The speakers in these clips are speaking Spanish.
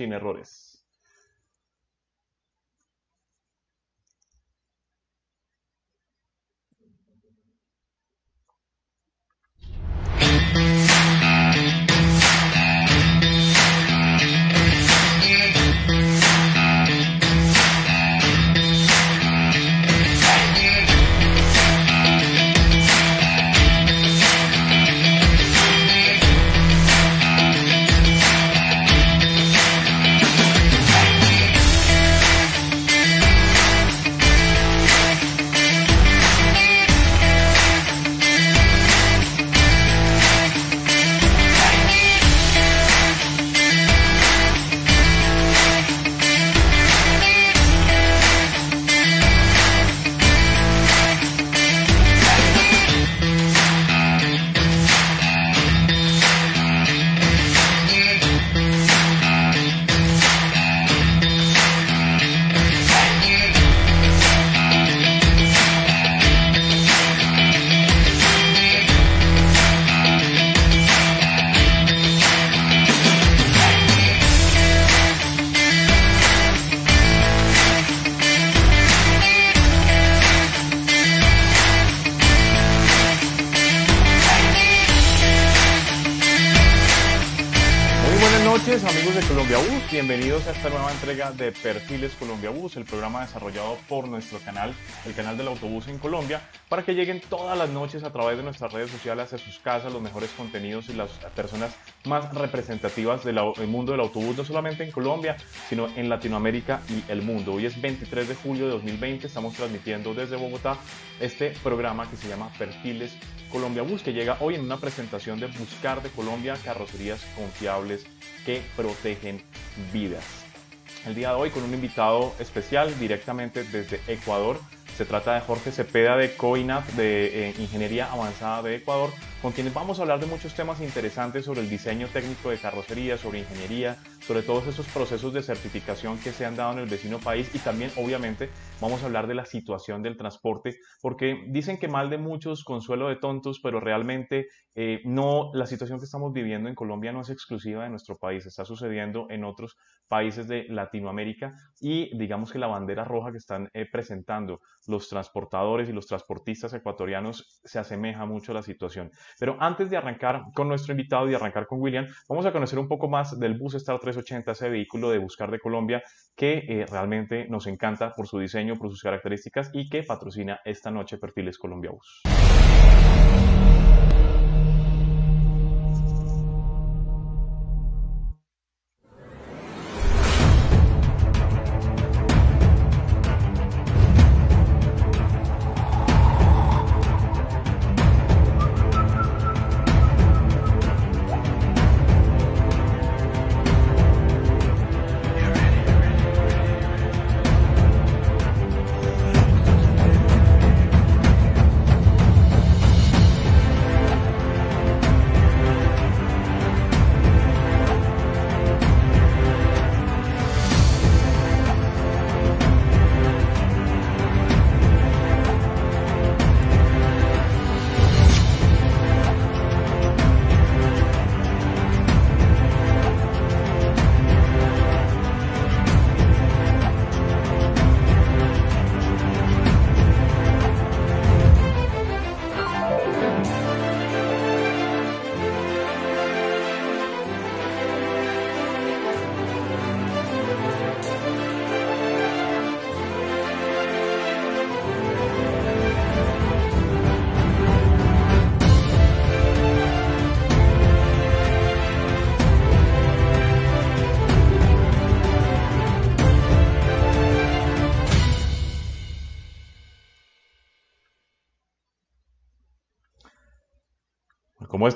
sin errores. Esta nueva entrega de Perfiles Colombia Bus, el programa desarrollado por nuestro canal, el canal del autobús en Colombia, para que lleguen todas las noches a través de nuestras redes sociales a sus casas los mejores contenidos y las personas más representativas del mundo del autobús, no solamente en Colombia, sino en Latinoamérica y el mundo. Hoy es 23 de julio de 2020, estamos transmitiendo desde Bogotá este programa que se llama Perfiles Colombia Bus, que llega hoy en una presentación de Buscar de Colombia, carrocerías confiables que protegen vidas. El día de hoy con un invitado especial directamente desde Ecuador. Se trata de Jorge Cepeda de COINAF, de eh, Ingeniería Avanzada de Ecuador, con quienes vamos a hablar de muchos temas interesantes sobre el diseño técnico de carrocería, sobre ingeniería, sobre todos esos procesos de certificación que se han dado en el vecino país y también obviamente vamos a hablar de la situación del transporte, porque dicen que mal de muchos, consuelo de tontos, pero realmente eh, no, la situación que estamos viviendo en Colombia no es exclusiva de nuestro país, está sucediendo en otros países de Latinoamérica y digamos que la bandera roja que están eh, presentando los transportadores y los transportistas ecuatorianos se asemeja mucho a la situación. Pero antes de arrancar con nuestro invitado y arrancar con William, vamos a conocer un poco más del Bus Star 380, ese vehículo de Buscar de Colombia que eh, realmente nos encanta por su diseño, por sus características y que patrocina esta noche Perfiles Colombia Bus.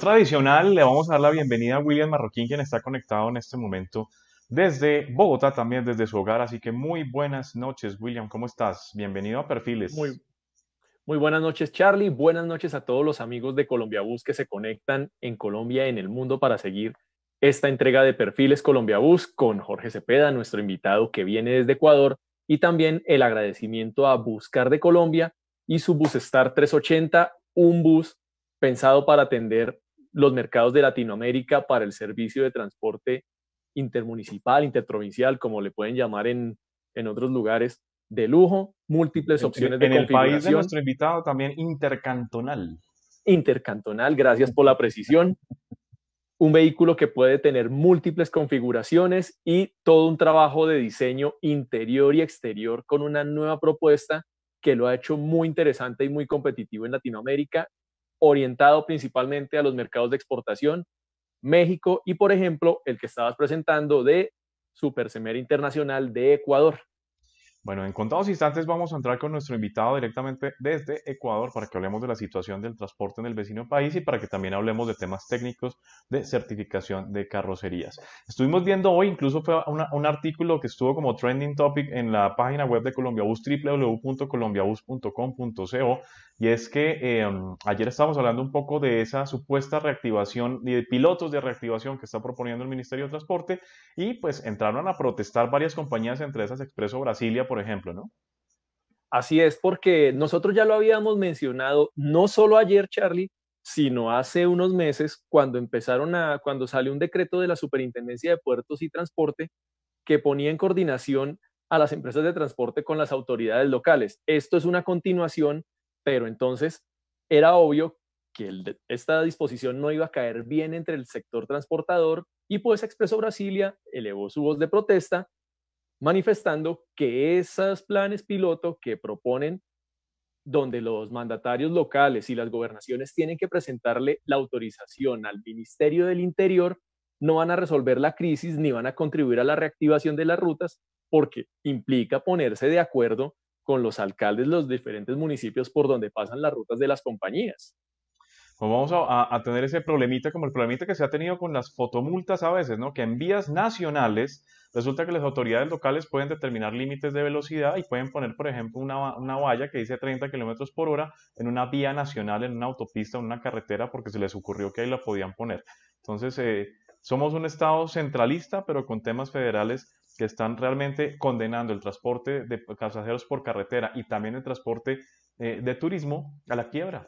Tradicional, le vamos a dar la bienvenida a William Marroquín, quien está conectado en este momento desde Bogotá, también desde su hogar. Así que muy buenas noches, William. ¿Cómo estás? Bienvenido a Perfiles. Muy, buenas noches, Charlie. Buenas noches a todos los amigos de Colombia Bus que se conectan en Colombia y en el mundo para seguir esta entrega de Perfiles Colombia Bus con Jorge Cepeda, nuestro invitado que viene desde Ecuador, y también el agradecimiento a Buscar de Colombia y su Bus Star 380, un bus pensado para atender los mercados de Latinoamérica para el servicio de transporte intermunicipal, interprovincial, como le pueden llamar en, en otros lugares, de lujo, múltiples opciones de configuración. En el país de nuestro invitado también intercantonal. Intercantonal, gracias por la precisión. un vehículo que puede tener múltiples configuraciones y todo un trabajo de diseño interior y exterior con una nueva propuesta que lo ha hecho muy interesante y muy competitivo en Latinoamérica, orientado principalmente a los mercados de exportación, México y, por ejemplo, el que estabas presentando de Super Semera Internacional de Ecuador. Bueno, en contados instantes vamos a entrar con nuestro invitado directamente desde Ecuador para que hablemos de la situación del transporte en el vecino país y para que también hablemos de temas técnicos de certificación de carrocerías. Estuvimos viendo hoy, incluso fue un artículo que estuvo como trending topic en la página web de Colombiabus, www.colombiabus.com.co, y es que em, ayer estábamos hablando un poco de esa supuesta reactivación y de pilotos de reactivación que está proponiendo el Ministerio de Transporte y pues entraron a protestar varias compañías, entre esas Expreso Brasilia, por ejemplo, ¿no? Así es, porque nosotros ya lo habíamos mencionado, no solo ayer, Charlie, sino hace unos meses, cuando empezaron a, cuando salió un decreto de la Superintendencia de Puertos y Transporte que ponía en coordinación a las empresas de transporte con las autoridades locales. Esto es una continuación, pero entonces era obvio que esta disposición no iba a caer bien entre el sector transportador y pues Expreso Brasilia elevó su voz de protesta manifestando que esos planes piloto que proponen, donde los mandatarios locales y las gobernaciones tienen que presentarle la autorización al Ministerio del Interior, no van a resolver la crisis ni van a contribuir a la reactivación de las rutas, porque implica ponerse de acuerdo con los alcaldes de los diferentes municipios por donde pasan las rutas de las compañías. Pues vamos a, a, tener ese problemita como el problemita que se ha tenido con las fotomultas a veces, ¿no? Que en vías nacionales Resulta que las autoridades locales pueden determinar límites de velocidad y pueden poner, por ejemplo, una, una valla que dice 30 kilómetros por hora en una vía nacional, en una autopista, en una carretera, porque se les ocurrió que ahí la podían poner. Entonces, eh, somos un Estado centralista, pero con temas federales que están realmente condenando el transporte de pasajeros por carretera y también el transporte eh, de turismo a la quiebra.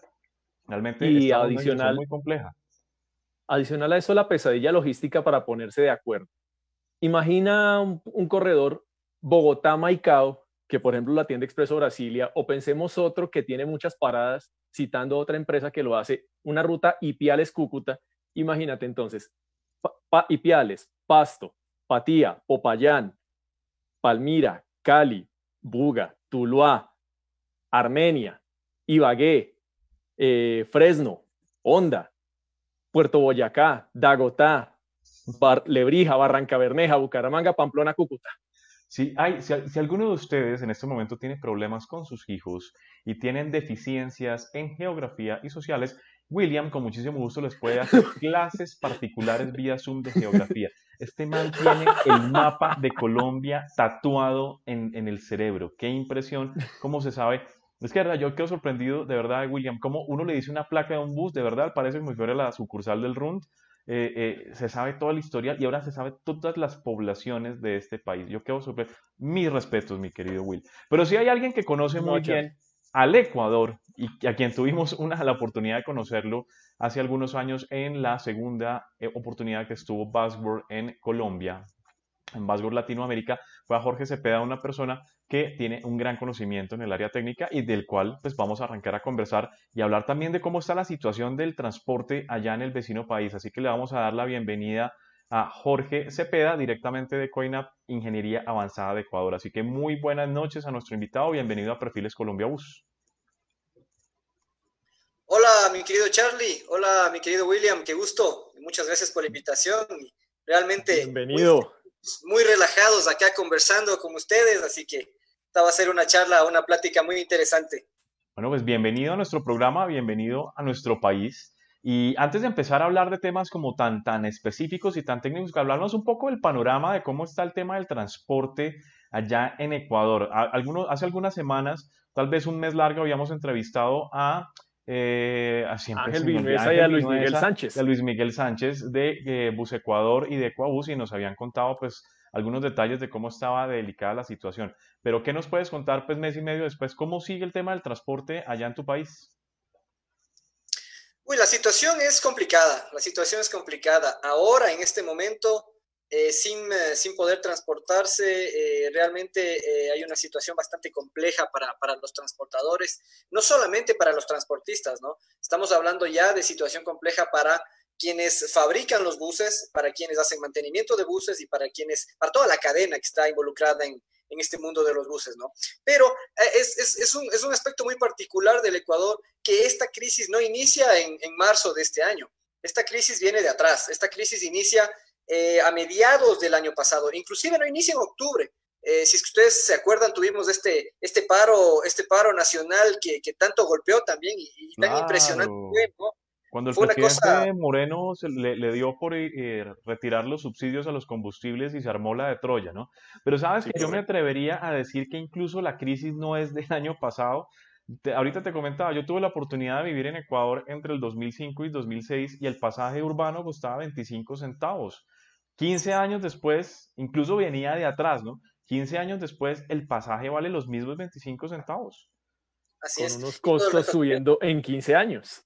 Realmente y adicional, muy compleja. Adicional a eso, la pesadilla logística para ponerse de acuerdo. Imagina un, corredor Bogotá-Maicao, que por ejemplo la tienda Expreso Brasilia, o pensemos otro que tiene muchas paradas, citando otra empresa que lo hace, una ruta Ipiales-Cúcuta. Imagínate entonces, Ipiales, Pasto, Patía, Popayán, Palmira, Cali, Buga, Tuluá, Armenia, Ibagué, eh, Fresno, Honda, Puerto Boyacá, Dagotá, Lebrija, Barranca Bermeja, Bucaramanga, Pamplona, Cúcuta. Si, hay, si, alguno de ustedes en este momento tiene problemas con sus hijos y tienen deficiencias en geografía y sociales, William con muchísimo gusto les puede hacer clases particulares vía Zoom de geografía. Este man tiene el mapa de Colombia tatuado en, en el cerebro. Qué impresión, cómo se sabe. Es que, de verdad, yo quedo sorprendido, de verdad, William, cómo uno le dice una placa de un bus, de verdad, parece si fuera la sucursal del RUND, eh, eh, se sabe toda la historia y ahora se sabe todas las poblaciones de este país. Yo quedo súper... Mis respetos, mi querido Will. Pero si hay alguien que conoce muy bien al Ecuador y a quien tuvimos una, la oportunidad de conocerlo hace algunos años en la segunda eh, oportunidad que estuvo Buzzword en Colombia, en Buzzword Latinoamérica, fue a Jorge Cepeda, una persona que tiene un gran conocimiento en el área técnica y del cual pues vamos a arrancar a conversar y hablar también de cómo está la situación del transporte allá en el vecino país. Así que le vamos a dar la bienvenida a Jorge Cepeda, directamente de COINAP Ingeniería Avanzada de Ecuador. Así que muy buenas noches a nuestro invitado, bienvenido a Perfiles Colombia Bus. Hola, mi querido Charlie, hola, mi querido William, qué gusto, muchas gracias por la invitación. Realmente. Bienvenido. muy relajados acá conversando con ustedes, así que esta va a ser una charla, una plática muy interesante. Bueno, pues bienvenido a nuestro programa, bienvenido a nuestro país. Y antes de empezar a hablar de temas como tan, tan específicos y tan técnicos, hablarnos un poco del panorama de cómo está el tema del transporte allá en Ecuador. Algunos, hace algunas semanas, tal vez un mes largo, habíamos entrevistado a eh, Ángel Vinuesa y a Luis Miguel Sánchez. A Luis Miguel Sánchez de eh, Bus Ecuador y de Ecuabus y nos habían contado pues algunos detalles de cómo estaba delicada la situación. Pero ¿qué nos puedes contar, pues, mes y medio después? ¿Cómo sigue el tema del transporte allá en tu país? Uy, la situación es complicada, la situación es complicada. Ahora, en este momento, eh, sin, eh, sin, poder transportarse. Eh, realmente hay una situación bastante compleja para, para, los transportadores, no solamente para los transportistas, ¿no? Estamos hablando ya de situación compleja para quienes fabrican los buses, para quienes hacen mantenimiento de buses y para quienes, para toda la cadena que está involucrada en, en este mundo de los buses, ¿no? Pero es, es, es, un, es, un, aspecto muy particular del Ecuador que esta crisis no inicia en, en marzo de este año. Esta crisis viene de atrás. Esta crisis inicia eh, a mediados del año pasado, inclusive no inicia en octubre. Eh, si es que ustedes se acuerdan, tuvimos este, este, paro, este paro nacional que, que tanto golpeó también y, tan impresionante Cuando el presidente Moreno le, le, dio por eh, retirar los subsidios a los combustibles y se armó la de Troya, ¿no? Pero sabes que yo me atrevería a decir que incluso la crisis no es del año pasado. ahorita te comentaba, yo tuve la oportunidad de vivir en Ecuador entre el 2005 y 2006 y el pasaje urbano costaba 25 centavos. 15 años después, incluso venía de atrás, ¿no? 15 años después, el pasaje vale los mismos 25 centavos. Así con unos costos subiendo en 15 años.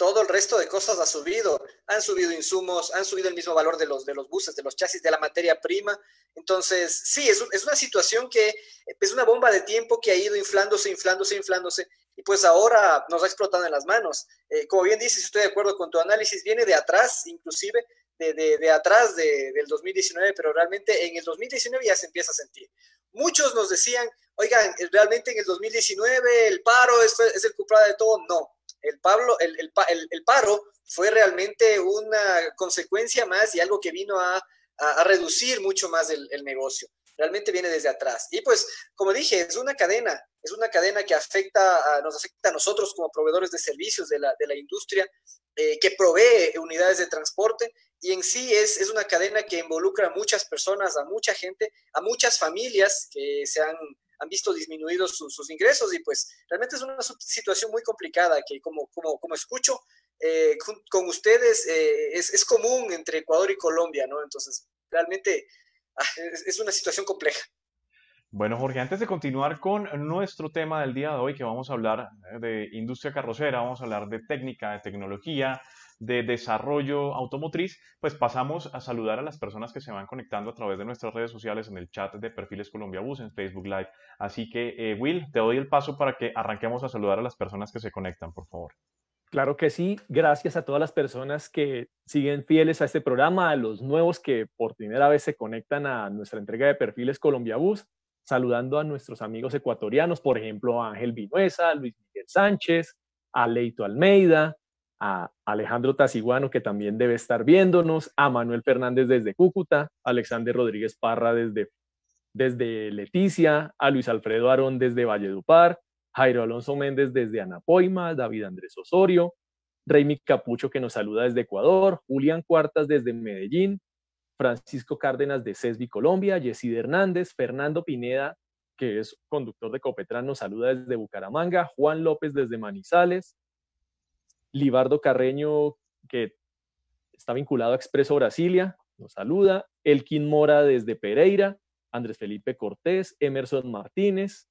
Todo el resto de cosas ha subido. Han subido insumos, han subido el mismo valor de los, de los buses, de los chasis, de la materia prima. Entonces, sí, es, es una situación que es una bomba de tiempo que ha ido inflándose, inflándose, inflándose. Y pues ahora nos ha explotado en las manos. Eh, como bien dices, estoy de acuerdo con tu análisis, viene de atrás, inclusive, de, de, atrás de, del 2019, pero realmente en el 2019 ya se empieza a sentir. Muchos nos decían, oigan, realmente en el 2019 el paro es, es el culpable de todo. No, el, Pablo, el, el, el, paro fue realmente una consecuencia más y algo que vino a, a, reducir mucho más el, negocio realmente viene desde atrás. Y pues, como dije, es una cadena, es una cadena que afecta a, nos afecta a nosotros como proveedores de servicios de la, de la industria, eh, que provee unidades de transporte y en sí es, es una cadena que involucra a muchas personas, a mucha gente, a muchas familias que se han, han visto disminuidos sus ingresos y pues realmente es una situación muy complicada que como, como, como escucho eh, con, ustedes eh, es, común entre Ecuador y Colombia, ¿no? Entonces, realmente ah, es, es una situación compleja. Bueno, Jorge, antes de continuar con nuestro tema del día de hoy, que vamos a hablar eh, de industria carrocera, vamos a hablar de técnica, de tecnología, de desarrollo automotriz, pues pasamos a saludar a las personas que se van conectando a través de nuestras redes sociales en el chat de Perfiles Colombia Bus en Facebook Live. Así que, eh, Will, te doy el paso para que arranquemos a saludar a las personas que se conectan, por favor. Claro que sí, gracias a todas las personas que siguen fieles a este programa, a los nuevos que por primera vez se conectan a nuestra entrega de Perfiles Colombia Bus saludando a nuestros amigos ecuatorianos, por ejemplo, a Ángel Vinuesa, Luis Miguel Sánchez, a Leito Almeida, a Alejandro Taciguano, que también debe estar viéndonos, a Manuel Fernández desde Cúcuta, a Alexander Rodríguez Parra desde, desde Leticia, a Luis Alfredo Arón desde Valledupar, Jairo Alonso Méndez desde Anapoima, David Andrés Osorio, Reymi Capucho que nos saluda desde Ecuador, Julián Cuartas desde Medellín, Francisco Cárdenas de CESBI Colombia, Yesid Hernández, Fernando Pineda, que es conductor de Copetran, nos saluda desde Bucaramanga, Juan López desde Manizales, Libardo Carreño, que está vinculado a Expreso Brasilia, nos saluda, Elkin Mora desde Pereira, Andrés Felipe Cortés, Emerson Martínez,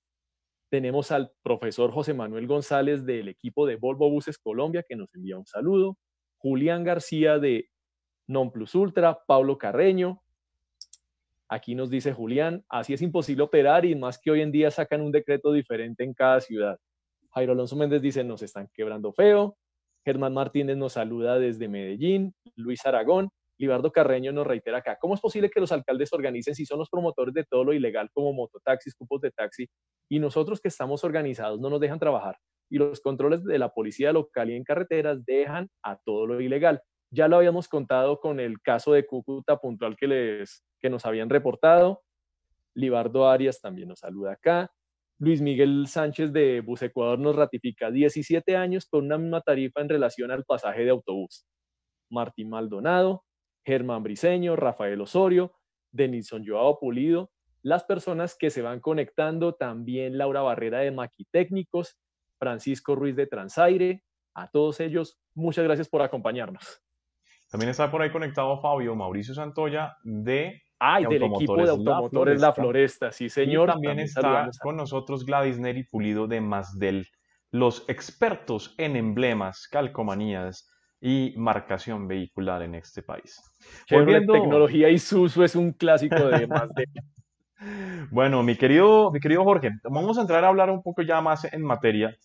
tenemos al profesor José Manuel González del equipo de Volvo Buses Colombia, que nos envía un saludo, Julián García de Non Plus Ultra, Pablo Carreño. Aquí nos dice Julián, así es imposible operar y más que hoy en día sacan un decreto diferente en cada ciudad. Jairo Alonso Méndez dice, nos están quebrando feo. Germán Martínez nos saluda desde Medellín. Luis Aragón. Libardo Carreño nos reitera acá, ¿cómo es posible que los alcaldes organicen si son los promotores de todo lo ilegal como mototaxis, cupos de taxi, y nosotros que estamos organizados no nos dejan trabajar? Y los controles de la policía local y en carreteras dejan a todo lo ilegal. Ya lo habíamos contado con el caso de Cúcuta puntual que, les, que nos habían reportado. Libardo Arias también nos saluda acá. Luis Miguel Sánchez de Bus Ecuador nos ratifica 17 años con una misma tarifa en relación al pasaje de autobús. Martín Maldonado, Germán Briseño, Rafael Osorio, Denison Joao Pulido, las personas que se van conectando, también Laura Barrera de Maquitécnicos, Francisco Ruiz de Transaire, a todos ellos, muchas gracias por acompañarnos. También está por ahí conectado Fabio Mauricio Santoya de Ay, del equipo de automotores La Floresta, sí señor. Y también, está con nosotros Gladys Neri Pulido de Masdel, los expertos en emblemas, calcomanías, y marcación vehicular en este país. Volviendo... Tecnología Isuzu es un clásico de más de... bueno, mi querido, mi querido Jorge, vamos a entrar a hablar un poco ya más en materia.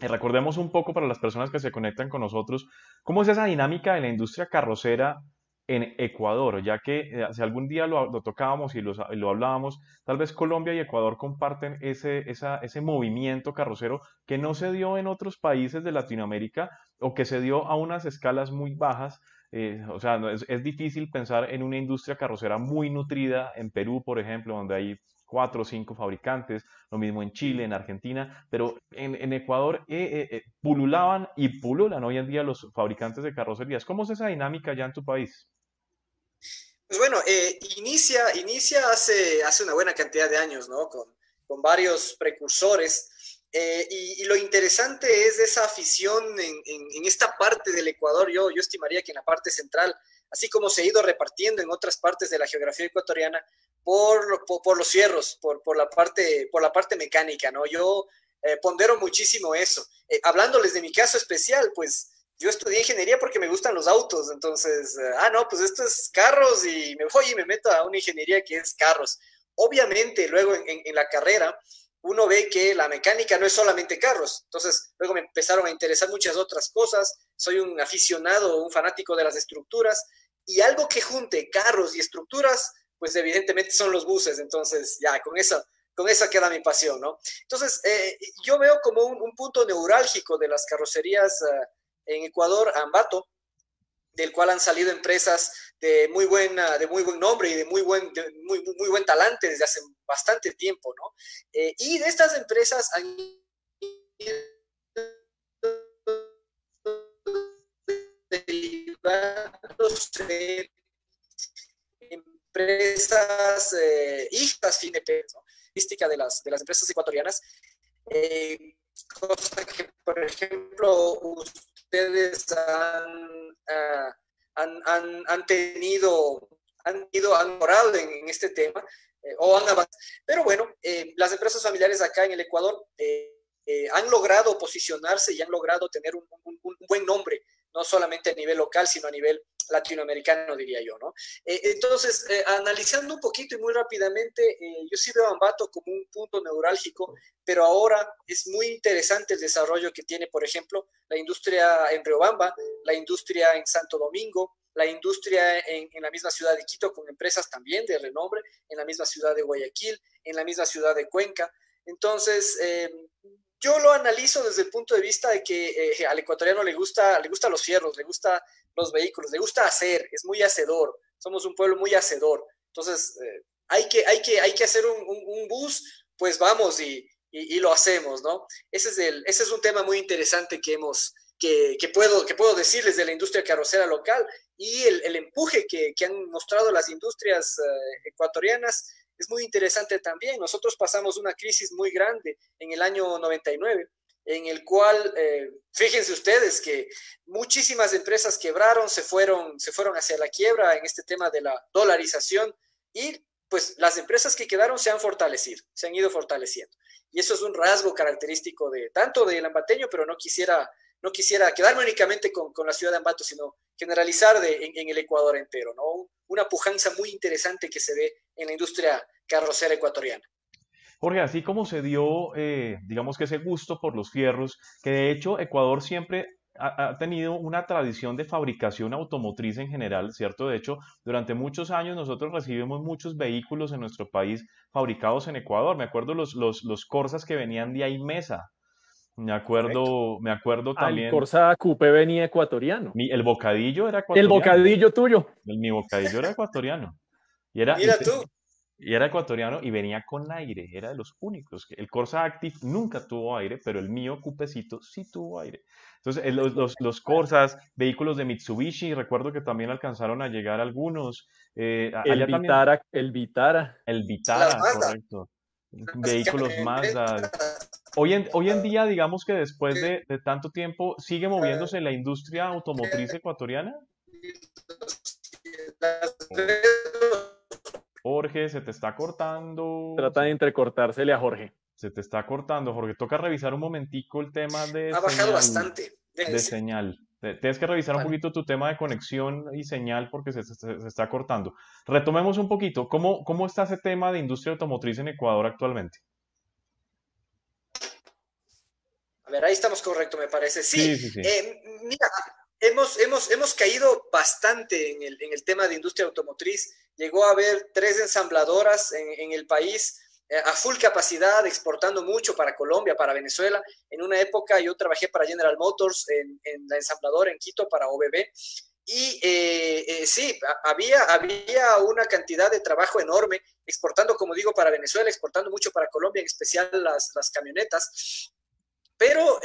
Y recordemos un poco para las personas que se conectan con nosotros, cómo es esa dinámica de la industria carrocera en Ecuador, ya que eh, si algún día lo, tocábamos y lo, hablábamos, tal vez Colombia y Ecuador comparten ese, ese movimiento carrocero que no se dio en otros países de Latinoamérica o que se dio a unas escalas muy bajas. Eh, o sea, es, difícil pensar en una industria carrocera muy nutrida en Perú, por ejemplo, donde hay cuatro o cinco fabricantes, lo mismo en Chile, en Argentina, pero en, Ecuador eh, pululaban y pululan hoy en día los fabricantes de carrocerías. ¿Cómo es esa dinámica ya en tu país? Pues bueno, eh, inicia, inicia hace, hace una buena cantidad de años, ¿no? Con, con varios precursores. Eh, y, lo interesante es esa afición en, en, esta parte del Ecuador. Yo, yo estimaría que en la parte central, así como se ha ido repartiendo en otras partes de la geografía ecuatoriana, por, por, los cierros, por, por, la parte, por la parte mecánica, ¿no? Yo eh, pondero muchísimo eso. hablándoles de mi caso especial, pues yo estudié ingeniería porque me gustan los autos, entonces, eh, ah, no, pues esto es carros y me voy y me meto a una ingeniería que es carros. Obviamente, luego en, la carrera, uno ve que la mecánica no es solamente carros, entonces luego me empezaron a interesar muchas otras cosas, soy un aficionado, un fanático de las estructuras, y algo que junte carros y estructuras, pues evidentemente son los buses, entonces ya, con eso, con eso queda mi pasión, ¿no? Entonces, eh, yo veo como un, punto neurálgico de las carrocerías. Uh, en Ecuador, Ambato, del cual han salido empresas de muy, buena, de muy buen nombre y de muy buen, muy, muy buen talante desde hace bastante tiempo, ¿no? Eh, y de estas empresas han empresas eh, hijas de ¿no? de las, de las empresas ecuatorianas, eh, cosa que, por ejemplo, ustedes han, han, han, tenido, han ido, han morado en, este tema eh, o han avanzado. Pero bueno, eh, las empresas familiares acá en el Ecuador eh, han logrado posicionarse y han logrado tener un, buen nombre, no solamente a nivel local, sino a nivel latinoamericano, diría yo, ¿no? entonces, analizando un poquito y muy rápidamente, yo sí veo a Ambato como un punto neurálgico pero ahora es muy interesante el desarrollo que tiene, por ejemplo, la industria en Riobamba, la industria en Santo Domingo, la industria en, la misma ciudad de Quito, con empresas también de renombre, en la misma ciudad de Guayaquil, en la misma ciudad de Cuenca. Entonces, eh, yo lo analizo desde el punto de vista de que eh, al ecuatoriano le gusta, le gusta los fierros, le gusta los vehículos, le gusta hacer, es muy hacedor, somos un pueblo muy hacedor. Entonces, eh, hay, que, hay, que, hay que hacer un, bus, pues vamos y, y, lo hacemos, ¿no? Ese es, el, ese es un tema muy interesante que hemos, que, que, puedo, que puedo decirles de la industria carrocera local y el, el empuje que, que, han mostrado las industrias eh, ecuatorianas es muy interesante también. Nosotros pasamos una crisis muy grande en el año 99 en el cual, eh, fíjense ustedes que muchísimas empresas quebraron, se fueron, se fueron hacia la quiebra en este tema de la dolarización y pues las empresas que quedaron se han fortalecido, se han ido fortaleciendo. Y eso es un rasgo característico de tanto del ambateño, pero no quisiera, no quisiera quedarme únicamente con, con la ciudad de Ambato, sino generalizar de, en, el Ecuador entero, ¿no? Una pujanza muy interesante que se ve en la industria carrocera ecuatoriana. Jorge, así como se dio, eh, digamos que ese gusto por los fierros, que de hecho Ecuador siempre ha, tenido una tradición de fabricación automotriz en general, ¿cierto? De hecho, durante muchos años nosotros recibimos muchos vehículos en nuestro país fabricados en Ecuador. Me acuerdo los, los, los Corsas que venían de ahí Mesa. Me acuerdo, me acuerdo también. el Corsa Coupé venía ecuatoriano. el bocadillo era ecuatoriano. El bocadillo tuyo. El, mi bocadillo era ecuatoriano. Y era, Mira tú. Y era ecuatoriano y venía con aire, era de los únicos. El Corsa Active nunca tuvo aire, pero el mío Cupecito sí tuvo aire. Entonces, eh, los, los, los Corsas, vehículos de Mitsubishi, recuerdo que también alcanzaron a llegar algunos. Eh, el, Vitara, el Vitara. El Vitara, correcto. Vehículos Mazda. Hoy en, hoy en día, digamos que después de, de tanto tiempo, ¿sigue moviéndose la industria automotriz ecuatoriana? Jorge, se te está cortando. Trata de entrecortársele a Jorge. Se te está cortando, Jorge. Toca revisar un momentico el tema de. Ha bajado bastante. De señal. Tienes que revisar un poquito tu tema de conexión y señal porque se, está cortando. Retomemos un poquito. ¿Cómo, ¿Cómo está ese tema de industria automotriz en Ecuador actualmente? A ver, ahí estamos correcto, me parece. Sí, eh, mira, hemos, hemos, hemos caído bastante en el, en el, tema de industria automotriz. Llegó a haber tres ensambladoras en, en el país eh, a full capacidad, exportando mucho para Colombia, para Venezuela. En una época yo trabajé para General Motors en, la ensambladora en Quito para OBB. Y eh, eh, sí, había, había una cantidad de trabajo enorme, exportando, como digo, para Venezuela, exportando mucho para Colombia, en especial las, las camionetas. Pero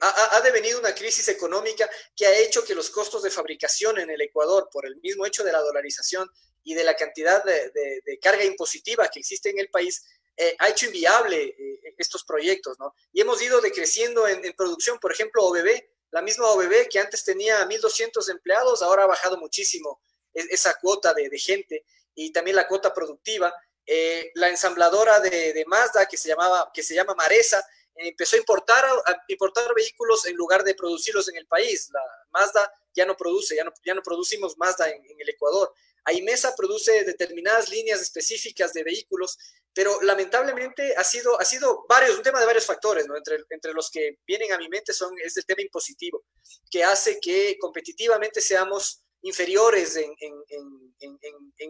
ha, ha, devenido una crisis económica que ha hecho que los costos de fabricación en el Ecuador, por el mismo hecho de la dolarización y de la cantidad de, de carga impositiva que existe en el país, eh, ha hecho inviable eh, estos proyectos, ¿no? Y hemos ido decreciendo en, producción, por ejemplo, OBB, la misma OBB que antes tenía 1.200 empleados, ahora ha bajado muchísimo esa cuota de, gente y también la cuota productiva. Eh, la ensambladora de, Mazda, que se, llamaba, que se llama Maresa, empezó a importar, a importar vehículos en lugar de producirlos en el país. La Mazda ya no produce, ya no, ya no producimos Mazda en, el Ecuador. Aimesa produce determinadas líneas específicas de vehículos pero lamentablemente ha sido, ha sido varios, un tema de varios factores, ¿no? Entre, entre los que vienen a mi mente son, es el tema impositivo, que hace que competitivamente seamos inferiores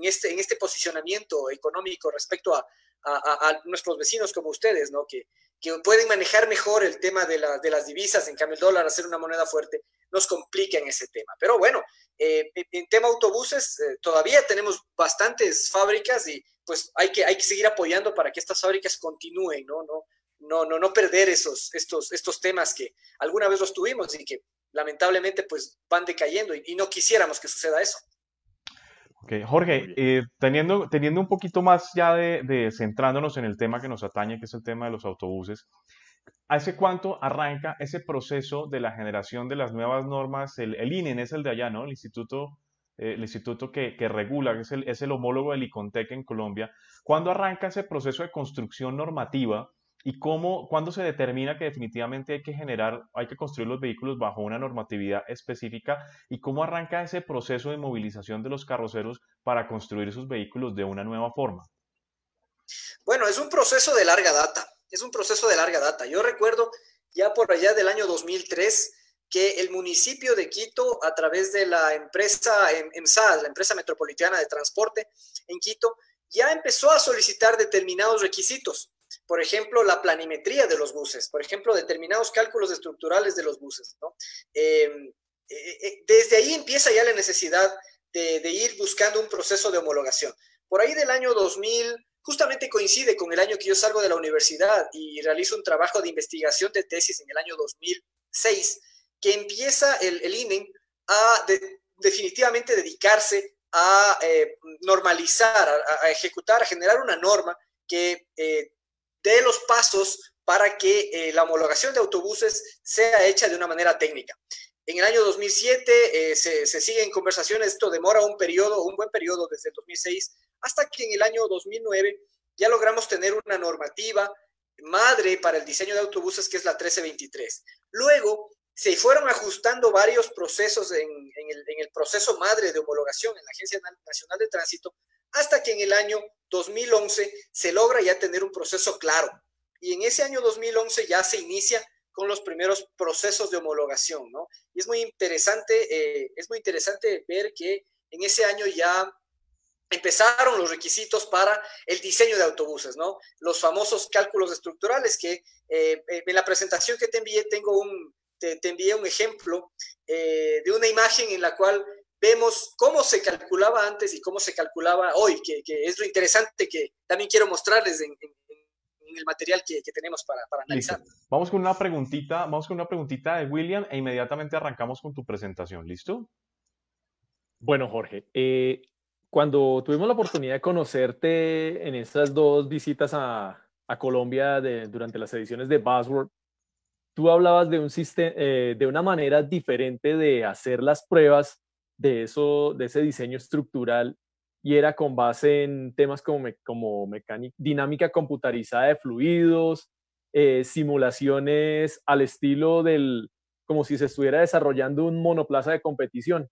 este, en este posicionamiento económico respecto a, nuestros vecinos como ustedes. Que, pueden manejar mejor el tema de, la, de las divisas, en cambio el dólar, hacer una moneda fuerte, nos complica en ese tema. Pero bueno, eh, en tema autobuses, eh, todavía tenemos bastantes fábricas y pues hay que, seguir apoyando para que estas fábricas continúen, ¿no? No, no, no, no perder esos, estos temas que alguna vez los tuvimos y que lamentablemente pues van decayendo y, no quisiéramos que suceda eso. Ok, Jorge, eh, teniendo, teniendo un poquito más ya de, de, centrándonos en el tema que nos atañe, que es el tema de los autobuses, ¿hace cuánto arranca ese proceso de la generación de las nuevas normas? El, el INE es el de allá, ¿no? El Instituto eh, el instituto que, regula, que es el, es el homólogo del ICONTEC en Colombia, ¿cuándo arranca ese proceso de construcción normativa y cómo, cuándo se determina que definitivamente hay que generar, hay que construir los vehículos bajo una normatividad específica y cómo arranca ese proceso de movilización de los carroceros para construir sus vehículos de una nueva forma? Bueno, es un proceso de larga data, es un proceso de larga data. Yo recuerdo ya por allá del año 2003, que el municipio de Quito, a través de la empresa EMSAD, la empresa metropolitana de transporte en Quito, ya empezó a solicitar determinados requisitos. Por ejemplo, la planimetría de los buses, por ejemplo, determinados cálculos estructurales de los buses. Em, eh, eh, desde ahí empieza ya la necesidad de, de ir buscando un proceso de homologación. Por ahí del año 2000, justamente coincide con el año que yo salgo de la universidad y realizo un trabajo de investigación de tesis en el año 2006 que empieza el, el INE a definitivamente dedicarse a eh, normalizar, a, ejecutar, a generar una norma que eh, dé los pasos para que eh, la homologación de autobuses sea hecha de una manera técnica. En el año 2007 se, se siguen conversaciones, esto demora un periodo, un buen periodo desde el 2006, hasta que en el año 2009 ya logramos tener una normativa madre para el diseño de autobuses que es la 1323. Luego se fueron ajustando varios procesos en, el, proceso madre de homologación en la Agencia Nacional de Tránsito, hasta que en el año 2011 se logra ya tener un proceso claro. Y en ese año 2011 ya se inicia con los primeros procesos de homologación, ¿no? Y es muy interesante, eh, es muy interesante ver que en ese año ya empezaron los requisitos para el diseño de autobuses, ¿no? Los famosos cálculos estructurales que eh, en la presentación que te envié tengo un, te, envié un ejemplo eh, de una imagen en la cual vemos cómo se calculaba antes y cómo se calculaba hoy, que, es lo interesante que también quiero mostrarles en, el material que, tenemos para, analizar. Vamos con una preguntita, vamos con una preguntita de William e inmediatamente arrancamos con tu presentación. ¿Listo? Bueno, Jorge, eh, cuando tuvimos la oportunidad de conocerte en estas dos visitas a, Colombia durante las ediciones de Buzzword, tú hablabas de, un sistema, eh, de una manera diferente de hacer las pruebas de, eso, de ese diseño estructural y era con base en temas como, como mecánica, dinámica computarizada de fluidos, eh, simulaciones al estilo del, como si se estuviera desarrollando un monoplaza de competición.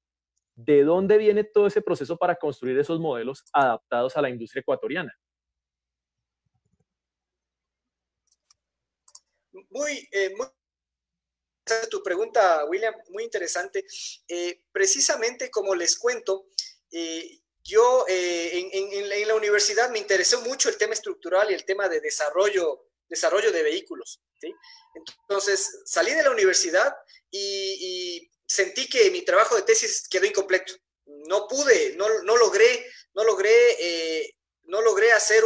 ¿De dónde viene todo ese proceso para construir esos modelos adaptados a la industria ecuatoriana? Muy, eh, muy tu pregunta, William, muy interesante. Eh, precisamente como les cuento, eh, yo en, en, la universidad me interesó mucho el tema estructural y el tema de desarrollo, desarrollo de vehículos. ¿sí? Entonces, salí de la universidad y, sentí que mi trabajo de tesis quedó incompleto. No pude, no, no logré, no logré, eh, no logré hacer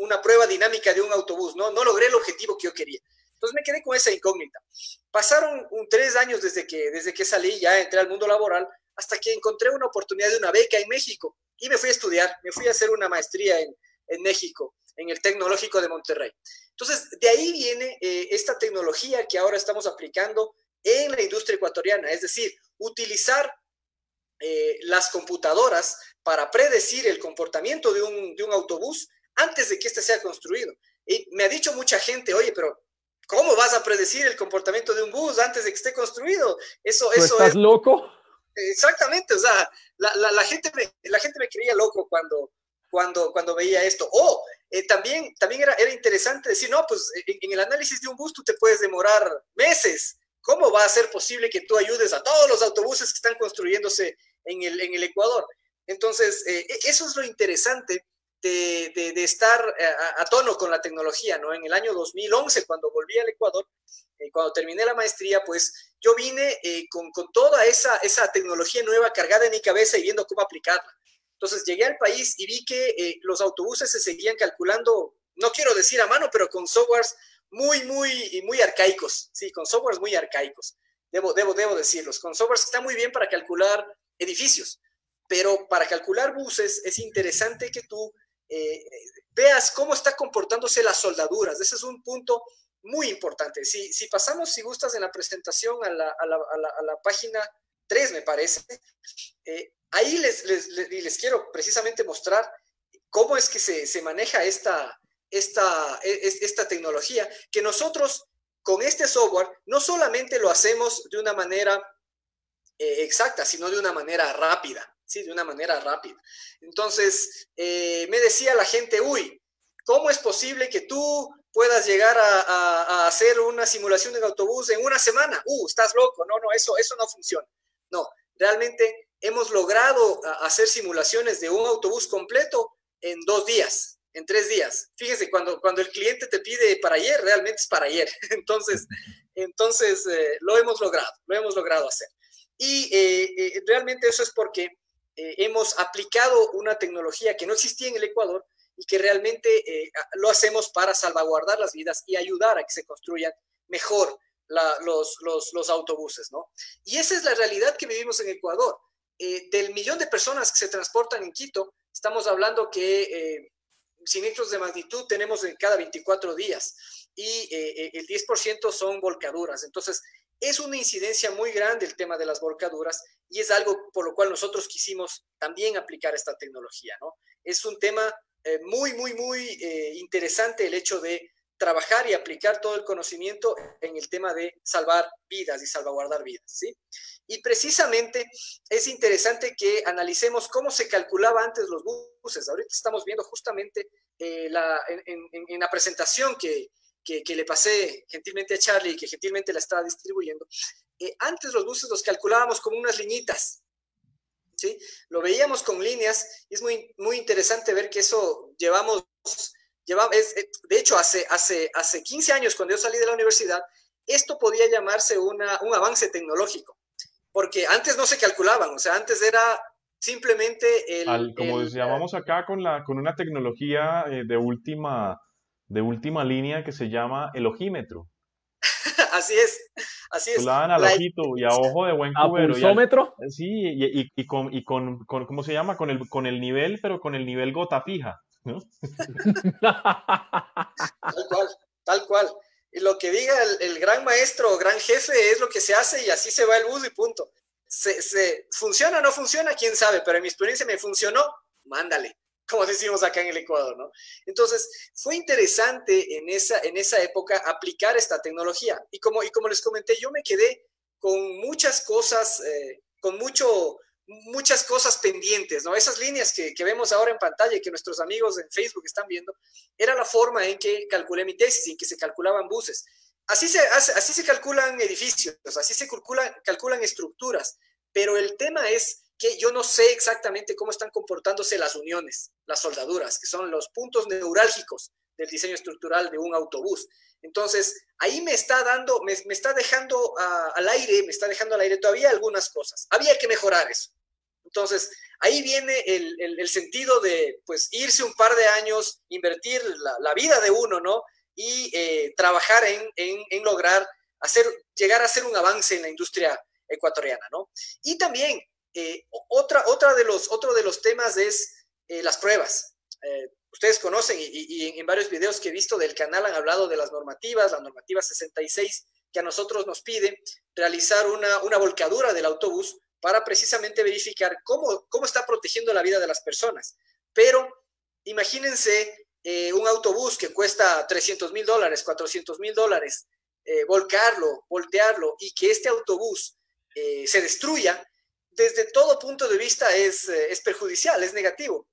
una prueba dinámica de un autobús, no, no logré el objetivo que yo quería. Entonces me quedé con esa incógnita. Pasaron tres años desde que, desde que salí, ya entré al mundo laboral, hasta que encontré una oportunidad de una beca en México y me fui a estudiar, me fui a hacer una maestría en, en México, en el Tecnológico de Monterrey. Entonces, de ahí viene eh, esta tecnología que ahora estamos aplicando en la industria ecuatoriana, es decir, utilizar eh, las computadoras para predecir el comportamiento de un, de un autobús antes de que éste sea construido. Y me ha dicho mucha gente, oye, pero ¿cómo vas a predecir el comportamiento de un bus antes de que esté construido? Eso, eso estás es... loco? Exactamente, o sea, la, la, la, gente me, la gente me creía loco cuando, cuando, cuando veía esto. O eh, también, también era, era interesante decir, no, pues en, el análisis de un bus tú te puedes demorar meses. ¿Cómo va a ser posible que tú ayudes a todos los autobuses que están construyéndose en el, en el Ecuador? Entonces, eh, e, eso es lo interesante de, de, estar eh, a, tono con la tecnología, ¿no? En el año 2011, cuando volví al Ecuador, cuando terminé la maestría, pues yo vine con, con, toda esa, esa tecnología nueva cargada en mi cabeza y viendo cómo aplicarla. Entonces llegué al país y vi que eh, los autobuses se seguían calculando, no quiero decir a mano, pero con softwares muy, muy, muy arcaicos, sí, con softwares muy arcaicos, debo, debo, debo decirlos, con softwares está muy bien para calcular edificios, pero para calcular buses es interesante que tú eh, veas cómo está comportándose las soldaduras, ese es un punto muy importante. Si, si pasamos, si gustas, en la presentación a la, página 3, me parece, eh, ahí les, les, les, quiero precisamente mostrar cómo es que se, se maneja esta, esta, e, esta tecnología, que nosotros con este software no solamente lo hacemos de una manera eh, exacta, sino de una manera rápida, ¿sí? De una manera rápida. Entonces, eh, me decía la gente, uy, ¿cómo es posible que tú puedas llegar a, hacer una simulación de autobús en una semana? Uh, estás loco, no, no, eso, eso no funciona. No, realmente hemos logrado hacer simulaciones de un autobús completo en dos días, en tres días. Fíjense, cuando, cuando el cliente te pide para ayer, realmente es para ayer. Entonces, entonces eh, lo hemos logrado, lo hemos logrado hacer. Y eh, realmente eso es porque hemos aplicado una tecnología que no existía en el Ecuador y que realmente lo hacemos para salvaguardar las vidas y ayudar a que se construyan mejor los, los, los autobuses, ¿no? Y esa es la realidad que vivimos en Ecuador. Eh, del millón de personas que se transportan en Quito, estamos hablando que eh, siniestros de magnitud tenemos en cada 24 días y eh, el 10% son volcaduras. Entonces, es una incidencia muy grande el tema de las volcaduras y es algo por lo cual nosotros quisimos también aplicar esta tecnología, ¿no? Es un tema muy, muy, muy interesante el hecho de trabajar y aplicar todo el conocimiento en el tema de salvar vidas y salvaguardar vidas, ¿sí? Y precisamente es interesante que analicemos cómo se calculaba antes los buses. Ahorita estamos viendo justamente eh, la, en, la presentación que, que, le pasé gentilmente a Charlie y que gentilmente la estaba distribuyendo. Eh, antes los buses los calculábamos como unas liñitas, ¿sí? Lo veíamos con líneas y es muy, muy interesante ver que eso llevamos de hecho, hace, hace, hace 15 años, cuando yo salí de la universidad, esto podía llamarse una, un avance tecnológico, porque antes no se calculaban, o sea, antes era simplemente el... como llamamos acá, con, la, con una tecnología eh, de, última, de última línea que se llama el ojímetro. así es, así es. Daban al ojito y a ojo de buen cubero. ¿A pulsómetro? sí, y, y, con, y con, con, ¿cómo se llama? Con el, con el nivel, pero con el nivel gota fija. tal cual, tal cual. Y lo que diga el, gran maestro o gran jefe es lo que se hace y así se va el bus y punto. Se, ¿Funciona o no funciona? ¿Quién sabe? Pero en mi experiencia me funcionó, mándale, como decimos acá en el Ecuador, ¿no? Entonces, fue interesante en esa, en esa época aplicar esta tecnología. Y como, y como les comenté, yo me quedé con muchas cosas, eh, con mucho, muchas cosas pendientes, ¿no? Esas líneas que, vemos ahora en pantalla y que nuestros amigos en Facebook están viendo, era la forma en que calculé mi tesis, en que se calculaban buses. Así se, así se calculan edificios, así se calculan, calculan estructuras, pero el tema es que yo no sé exactamente cómo están comportándose las uniones, las soldaduras, que son los puntos neurálgicos del diseño estructural de un autobús. Entonces, ahí me está dando, me, está dejando al aire, me está dejando al aire todavía algunas cosas. Había que mejorar eso. Entonces, ahí viene el, sentido de, pues, irse un par de años, invertir la, vida de uno, ¿no? Y eh, trabajar en, lograr hacer, llegar a hacer un avance en la industria ecuatoriana, ¿no? Y también, eh, otra, otra de los, otro de los temas es eh, las pruebas ustedes conocen y, en varios videos que he visto del canal han hablado de las normativas, la normativa 66, que a nosotros nos pide realizar una, volcadura del autobús para precisamente verificar cómo, cómo está protegiendo la vida de las personas. Pero imagínense eh, un autobús que cuesta 300 mil dólares, 400 mil dólares, eh, volcarlo, voltearlo y que este autobús eh, se destruya, desde todo punto de vista es, es perjudicial, es negativo.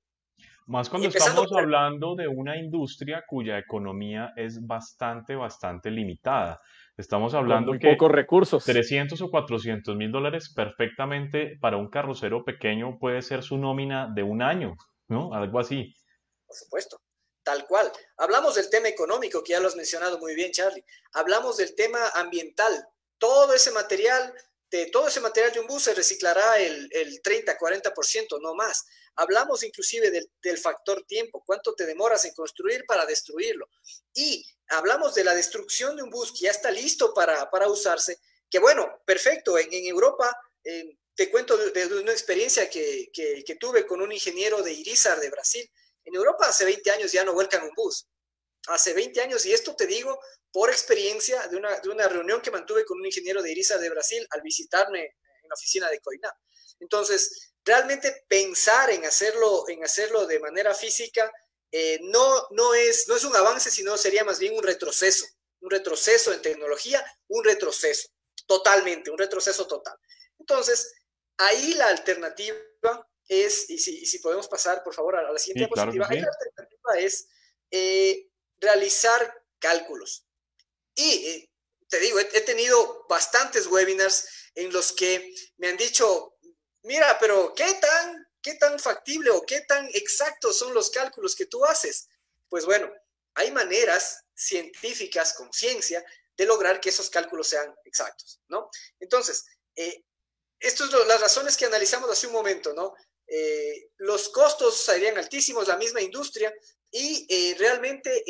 Más cuando estamos hablando de una industria cuya economía es bastante, bastante limitada. Estamos hablando de pocos recursos. 300 o 400 mil dólares perfectamente para un carrocero pequeño puede ser su nómina de un año, ¿no? Algo así. Por supuesto, tal cual. Hablamos del tema económico, que ya lo has mencionado muy bien, Charlie. Hablamos del tema ambiental. Todo ese material, de todo ese material de un bus se reciclará el, el 30, 40%, no más. Hablamos inclusive del, factor tiempo, cuánto te demoras en construir para destruirlo. Y hablamos de la destrucción de un bus que ya está listo para, usarse, que bueno, perfecto, en, Europa, eh, te cuento de, una experiencia que, tuve con un ingeniero de Irizar de Brasil. En Europa hace 20 años ya no vuelcan un bus. Hace 20 años, y esto te digo por experiencia de una, de una reunión que mantuve con un ingeniero de Irizar de Brasil al visitarme en la oficina de Coiná. Entonces, realmente pensar en hacerlo, en hacerlo de manera física eh, no, no, es, no es un avance, sino sería más bien un retroceso, un retroceso en tecnología, un retroceso, totalmente, un retroceso total. Entonces, ahí la alternativa es, y si, podemos pasar, por favor, a la siguiente diapositiva, ahí la alternativa es eh, realizar cálculos. Y eh, te digo, he, tenido bastantes webinars en los que me han dicho, mira, pero ¿qué tan, qué tan factible o qué tan exactos son los cálculos que tú haces? Pues bueno, hay maneras científicas con ciencia de lograr que esos cálculos sean exactos, ¿no? Entonces, eh, estas son las razones que analizamos hace un momento, ¿no? Eh, los costos serían altísimos, la misma industria, y eh, realmente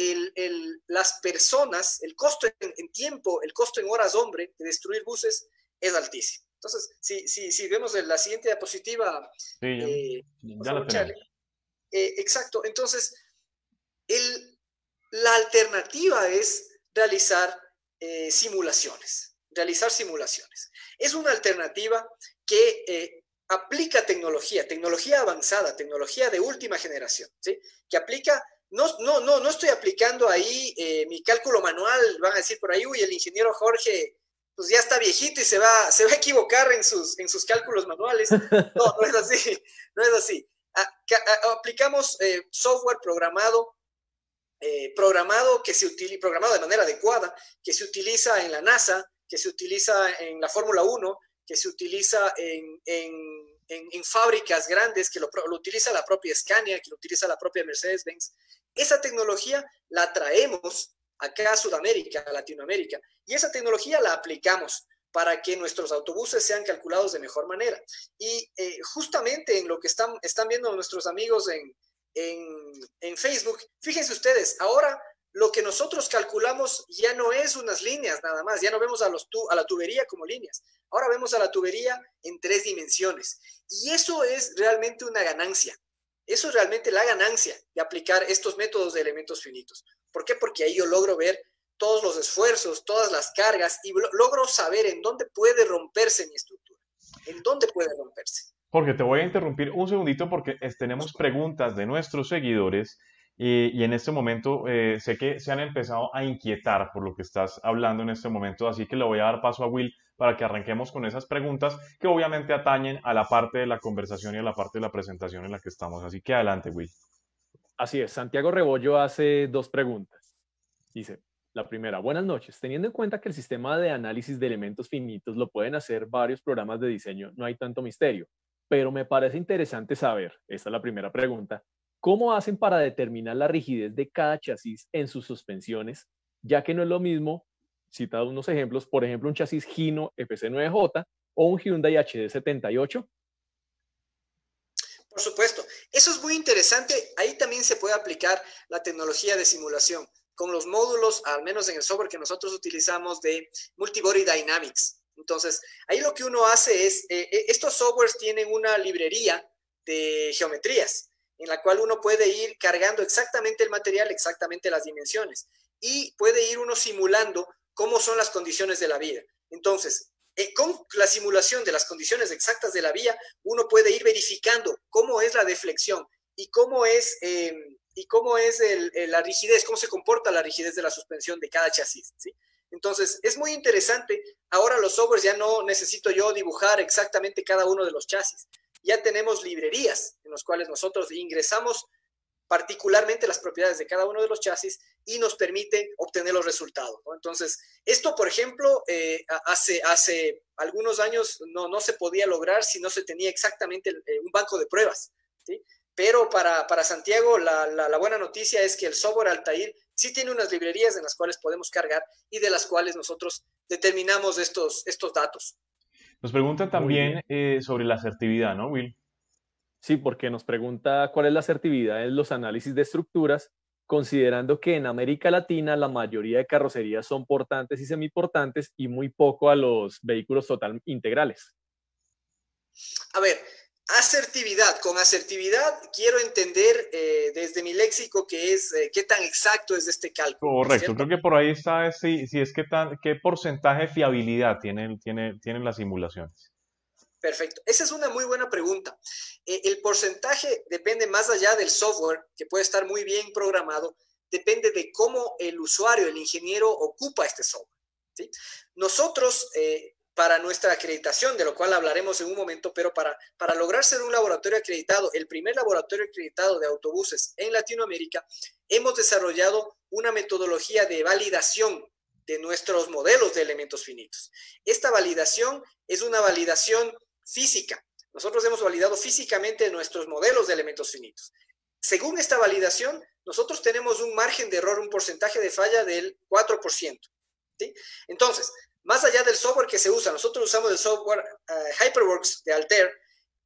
las personas, el costo en, en, tiempo, el costo en horas hombre de destruir buses es altísimo. Entonces, si, si, si vemos la siguiente diapositiva, eh, eh, exacto, entonces, el, la alternativa es realizar simulaciones, realizar simulaciones. Es una alternativa que aplica tecnología, tecnología avanzada, tecnología de última generación, ¿sí? que aplica no, no, no, no estoy aplicando ahí mi cálculo manual, van a decir por ahí, uy, el ingeniero Jorge pues ya está viejito y se va, se va a equivocar en sus, en sus cálculos manuales. No, no es así, no es así. aplicamos eh, software programado, eh, programado, que se utiliza, programado de manera adecuada, que se utiliza en la NASA, que se utiliza en la Fórmula 1, que se utiliza en, en, en, fábricas grandes, que lo, lo, utiliza la propia Scania, que lo utiliza la propia Mercedes-Benz. Esa tecnología la traemos acá a Sudamérica, a Latinoamérica. Y esa tecnología la aplicamos para que nuestros autobuses sean calculados de mejor manera. Y eh, justamente en lo que están, están viendo nuestros amigos en, en, Facebook, fíjense ustedes, ahora lo que nosotros calculamos ya no es unas líneas nada más, ya no vemos a, los a la tubería como líneas, ahora vemos a la tubería en tres dimensiones. Y eso es realmente una ganancia. Eso es realmente la ganancia de aplicar estos métodos de elementos finitos. ¿Por qué? Porque ahí yo logro ver todos los esfuerzos, todas las cargas y logro saber en dónde puede romperse mi estructura, en dónde puede romperse. Porque te voy a interrumpir un segundito porque tenemos preguntas de nuestros seguidores y, en este momento eh, sé que se han empezado a inquietar por lo que estás hablando en este momento, así que le voy a dar paso a Will para que arranquemos con esas preguntas que obviamente atañen a la parte de la conversación y a la parte de la presentación en la que estamos. Así que adelante, Will. Así es, Santiago Rebollo hace dos preguntas. Dice, la primera, buenas noches. Teniendo en cuenta que el sistema de análisis de elementos finitos lo pueden hacer varios programas de diseño, no hay tanto misterio. Pero me parece interesante saber, esta es la primera pregunta, ¿cómo hacen para determinar la rigidez de cada chasis en sus suspensiones? Ya que no es lo mismo, citado unos ejemplos, por ejemplo, un chasis Gino FC9J o un Hyundai HD78. Por supuesto, eso es muy interesante. Ahí también se puede aplicar la tecnología de simulación con los módulos, al menos en el software que nosotros utilizamos de Multibody Dynamics. Entonces, ahí lo que uno hace es, eh, eh, estos softwares tienen una librería de geometrías en la cual uno puede ir cargando exactamente el material, exactamente las dimensiones, y puede ir uno simulando cómo son las condiciones de la vía. Entonces, eh, con la simulación de las condiciones exactas de la vía, uno puede ir verificando cómo es la deflexión y cómo es em, y cómo es la rigidez, cómo se comporta la rigidez de la suspensión de cada chasis. Entonces, es muy interesante. Ahora los softwares ya no necesito yo dibujar exactamente cada uno de los chasis. Ya tenemos librerías en las cuales nosotros ingresamos particularmente las propiedades de cada uno de los chasis y nos permite obtener los resultados. Entonces, esto, por ejemplo, eh, hace, hace algunos años no, no se podía lograr si no se tenía exactamente eh, un banco de pruebas. ¿sí? Pero para, Santiago, la, buena noticia es que el software Altair sí tiene unas librerías en las cuales podemos cargar y de las cuales nosotros determinamos estos, estos datos. Nos pregunta también eh, sobre la asertividad, ¿no, Will? Sí, porque nos pregunta cuál es la asertividad en los análisis de estructuras, considerando que en América Latina la mayoría de carrocerías son portantes y semiportantes y muy poco a los vehículos total integrales. A ver, Asertividad. Con asertividad quiero entender eh, desde mi léxico qué es, eh, qué tan exacto es este cálculo. Correcto, creo que por ahí está si, si es que tan, qué porcentaje de fiabilidad tienen, tienen, tienen las simulaciones. Perfecto. Esa es una muy buena pregunta. Eh, el porcentaje depende más allá del software, que puede estar muy bien programado, depende de cómo el usuario, el ingeniero, ocupa este software. ¿sí? Nosotros, para nuestra acreditación, de lo cual hablaremos en un momento, pero para, para lograr ser un laboratorio acreditado, el primer laboratorio acreditado de autobuses en Latinoamérica, hemos desarrollado una metodología de validación de nuestros modelos de elementos finitos. Esta validación es una validación física. Nosotros hemos validado físicamente nuestros modelos de elementos finitos. Según esta validación, nosotros tenemos un margen de error, un porcentaje de falla del 4%. ¿sí? Entonces, más allá del software que se usa, nosotros usamos el software eh, HyperWorks de Altair,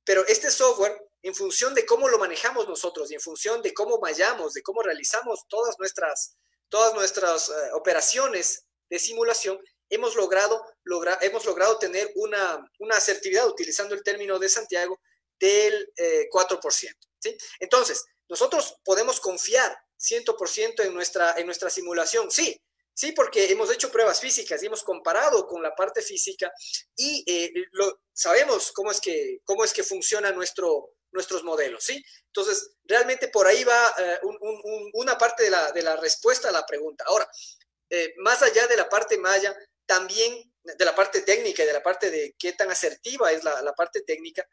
pero este software, en función de cómo lo manejamos nosotros y en función de cómo vayamos, de cómo realizamos todas nuestras, todas nuestras eh, operaciones de simulación, hemos logrado, hemos logrado tener una, una, asertividad, utilizando el término de Santiago, del 4%. Eh, ¿sí? Entonces, nosotros podemos confiar 100% en nuestra, en nuestra simulación. Sí, Sí, porque hemos hecho pruebas físicas y hemos comparado con la parte física y eh, lo, sabemos cómo es que, cómo es que funcionan nuestro, nuestros modelos, ¿sí? Entonces, realmente por ahí va eh, una parte de la, de la, respuesta a la pregunta. Ahora, eh, más allá de la parte maya, también de la parte técnica y de la parte de qué tan asertiva es la, la parte técnica,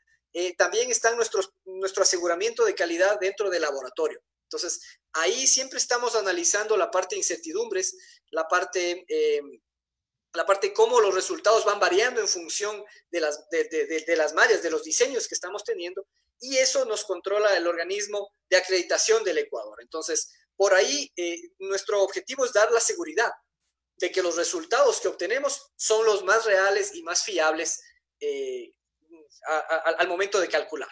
también está nuestros, nuestro aseguramiento de calidad dentro del laboratorio. Entonces, ahí siempre estamos analizando la parte de incertidumbres, la parte, eh, la parte cómo los resultados van variando en función de las, de, las mallas, de los diseños que estamos teniendo, y eso nos controla el organismo de acreditación del Ecuador. Entonces, por ahí eh, nuestro objetivo es dar la seguridad de que los resultados que obtenemos son los más reales y más fiables eh, al momento de calcular.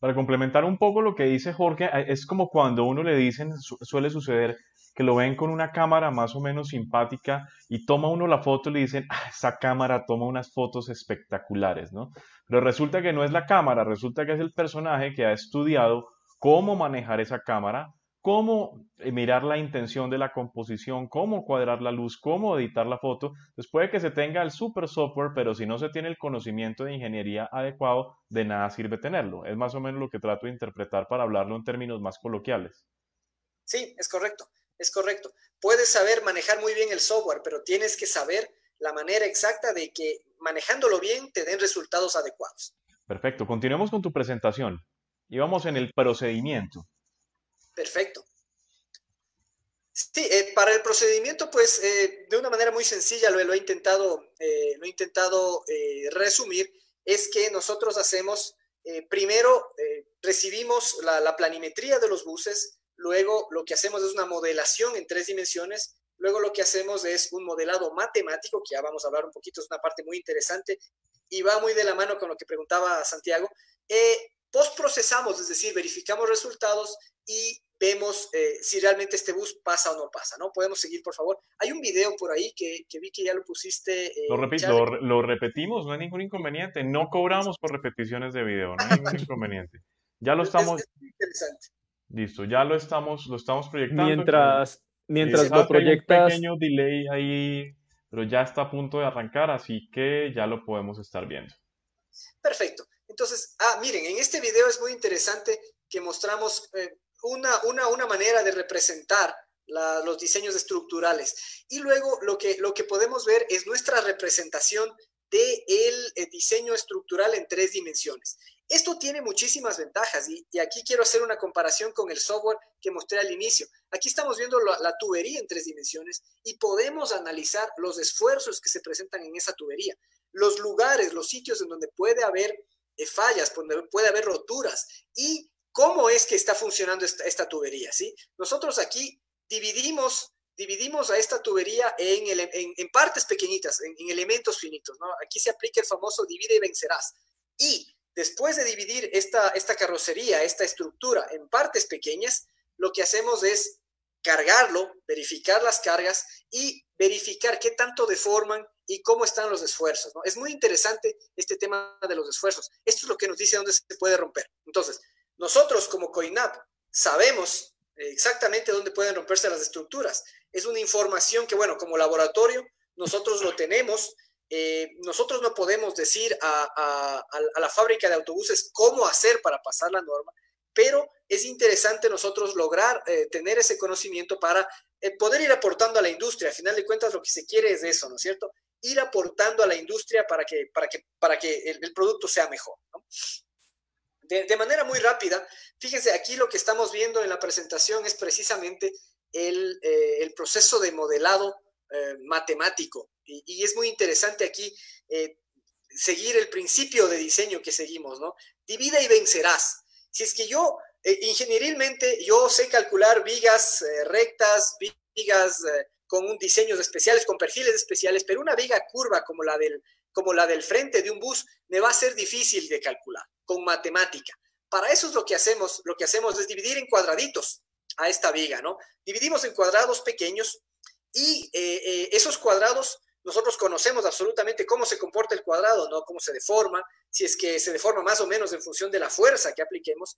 Para complementar un poco lo que dice Jorge, es como cuando uno le dicen, suele suceder que lo ven con una cámara más o menos simpática y toma uno la foto y le dicen, ah, esa cámara toma unas fotos espectaculares, ¿no? Pero resulta que no es la cámara, resulta que es el personaje que ha estudiado cómo manejar esa cámara, cómo eh, mirar la intención de la composición, cómo cuadrar la luz, cómo editar la foto. Después de que se tenga el super software, pero si no se tiene el conocimiento de ingeniería adecuado, de nada sirve tenerlo. Es más o menos lo que trato de interpretar para hablarlo en términos más coloquiales. Sí, es correcto, es correcto. Puedes saber manejar muy bien el software, pero tienes que saber la manera exacta de que manejándolo bien te den resultados adecuados. Perfecto, continuemos con tu presentación. Y vamos en el procedimiento. Perfecto. Sí, eh, para el procedimiento, pues eh, de una manera muy sencilla lo, he intentado, eh, lo he intentado resumir, es que nosotros hacemos, primero recibimos la, la, planimetría de los buses, luego lo que hacemos es una modelación en tres dimensiones, luego lo que hacemos es un modelado matemático, que ya vamos a hablar un poquito, es una parte muy interesante y va muy de la mano con lo que preguntaba Santiago. Postprocesamos, es decir, verificamos resultados y vemos eh, si realmente este bus pasa o no pasa, ¿no? Podemos seguir, por favor. Hay un video por ahí que, vi que ya lo pusiste. Eh, lo, repito, lo, repetimos, no hay ningún inconveniente. No cobramos por repeticiones de video, no hay ningún inconveniente. Ya lo estamos. Es, interesante. Listo, ya lo estamos, lo estamos proyectando. Mientras, mientras lo proyectas. un pequeño delay ahí, pero ya está a punto de arrancar, así que ya lo podemos estar viendo. Perfecto. Entonces, ah, miren, en este video es muy interesante que mostramos eh, una, una, una manera de representar los diseños estructurales. Y luego lo que, lo que podemos ver es nuestra representación del de eh, diseño estructural en tres dimensiones. Esto tiene muchísimas ventajas y, aquí quiero hacer una comparación con el software que mostré al inicio. Aquí estamos viendo la, tubería en tres dimensiones y podemos analizar los esfuerzos que se presentan en esa tubería, los lugares, los sitios en donde puede haber eh, fallas, donde puede haber roturas y cómo es que está funcionando esta, tubería, ¿sí? Nosotros aquí dividimos, dividimos a esta tubería en, partes pequeñitas, en, elementos finitos. Aquí se aplica el famoso divide y vencerás. Y después de dividir esta, esta carrocería, esta estructura en partes pequeñas, lo que hacemos es cargarlo, verificar las cargas y verificar qué tanto deforman y cómo están los esfuerzos. Es muy interesante este tema de los esfuerzos. Esto es lo que nos dice dónde se puede romper. Entonces, nosotros como COINAP sabemos exactamente dónde pueden romperse las estructuras. Es una información que, bueno, como laboratorio, nosotros lo tenemos. Eh, nosotros no podemos decir a, la fábrica de autobuses cómo hacer para pasar la norma, pero es interesante nosotros lograr eh, tener ese conocimiento para eh, poder ir aportando a la industria. A final de cuentas, lo que se quiere es eso, ¿no es cierto? Ir aportando a la industria para que, para que, para que el, el producto sea mejor. ¿no? de, manera muy rápida, fíjense, aquí lo que estamos viendo en la presentación es precisamente el, eh, proceso de modelado eh, matemático. Y, es muy interesante aquí eh, seguir el principio de diseño que seguimos, ¿no? Divida y vencerás. Si es que yo, ingenierilmente, yo sé calcular vigas rectas, vigas con un diseños especiales, con perfiles especiales, pero una viga curva como la del como la del frente de un bus, me va a ser difícil de calcular con matemática. Para eso es lo que hacemos. Lo que hacemos es dividir en cuadraditos a esta viga, ¿no? Dividimos en cuadrados pequeños y eh, eh, esos cuadrados nosotros conocemos absolutamente cómo se comporta el cuadrado, ¿no? Cómo se deforma, si es que se deforma más o menos en función de la fuerza que apliquemos.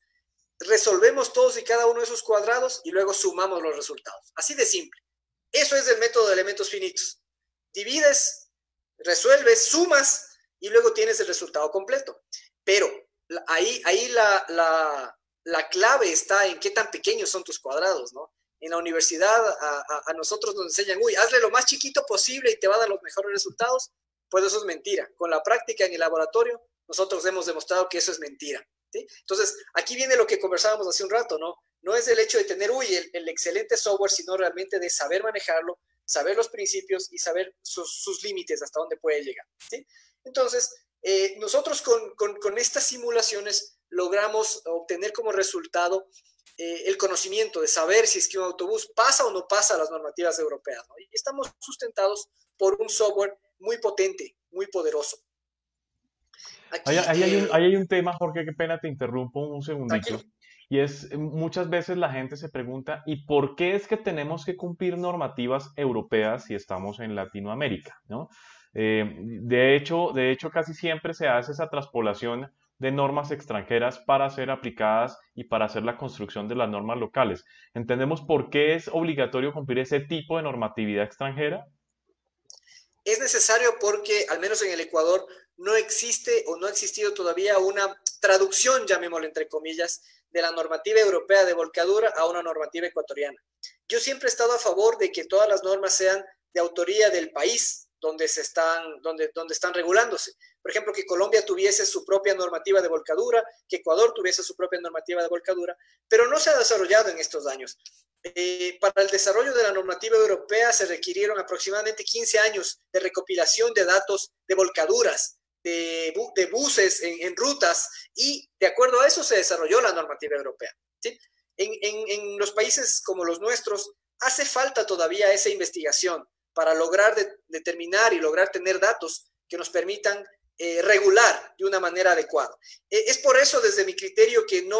Resolvemos todos y cada uno de esos cuadrados y luego sumamos los resultados. Así de simple. Eso es el método de elementos finitos. Divides resuelves, sumas y luego tienes el resultado completo. Pero ahí, ahí la, clave está en qué tan pequeños son tus cuadrados, ¿no? En la universidad a, nosotros nos enseñan, uy, hazle lo más chiquito posible y te va a dar los mejores resultados. Pues eso es mentira. Con la práctica en el laboratorio, nosotros hemos demostrado que eso es mentira. Entonces, aquí viene lo que conversábamos hace un rato, ¿no? No es el hecho de tener, uy, el excelente software, sino realmente de saber manejarlo, saber los principios y saber sus, límites, hasta dónde puede llegar. Entonces, eh, nosotros con, estas simulaciones logramos obtener como resultado eh, el conocimiento de saber si es que un autobús pasa o no pasa las normativas europeas. Y estamos sustentados por un software muy potente, muy poderoso. ahí, hay un, eh, hay, un, tema, Jorge, qué pena te interrumpo un segundito. Y es, muchas veces la gente se pregunta, ¿y por qué es que tenemos que cumplir normativas europeas si estamos en Latinoamérica? ¿no? Eh, de, hecho, de hecho, casi siempre se hace esa traspolación de normas extranjeras para ser aplicadas y para hacer la construcción de las normas locales. ¿Entendemos por qué es obligatorio cumplir ese tipo de normatividad extranjera? Es necesario porque, al menos en el Ecuador, no existe o no ha existido todavía una traducción, llamémoslo entre comillas, de la normativa europea de volcadura a una normativa ecuatoriana. Yo siempre he estado a favor de que todas las normas sean de autoría del país, donde, se están, donde, donde están regulándose. Por ejemplo, que Colombia tuviese su propia normativa de volcadura, que Ecuador tuviese su propia normativa de volcadura, pero no se ha desarrollado en estos años. Eh, para el desarrollo de la normativa europea se requirieron aproximadamente 15 años de recopilación de datos de volcaduras, de, buses en, rutas, y de acuerdo a eso se desarrolló la normativa europea. en, en, los países como los nuestros hace falta todavía esa investigación para lograr de, determinar y lograr tener datos que nos permitan eh, regular de una manera adecuada. Eh, es por eso, desde mi criterio, que no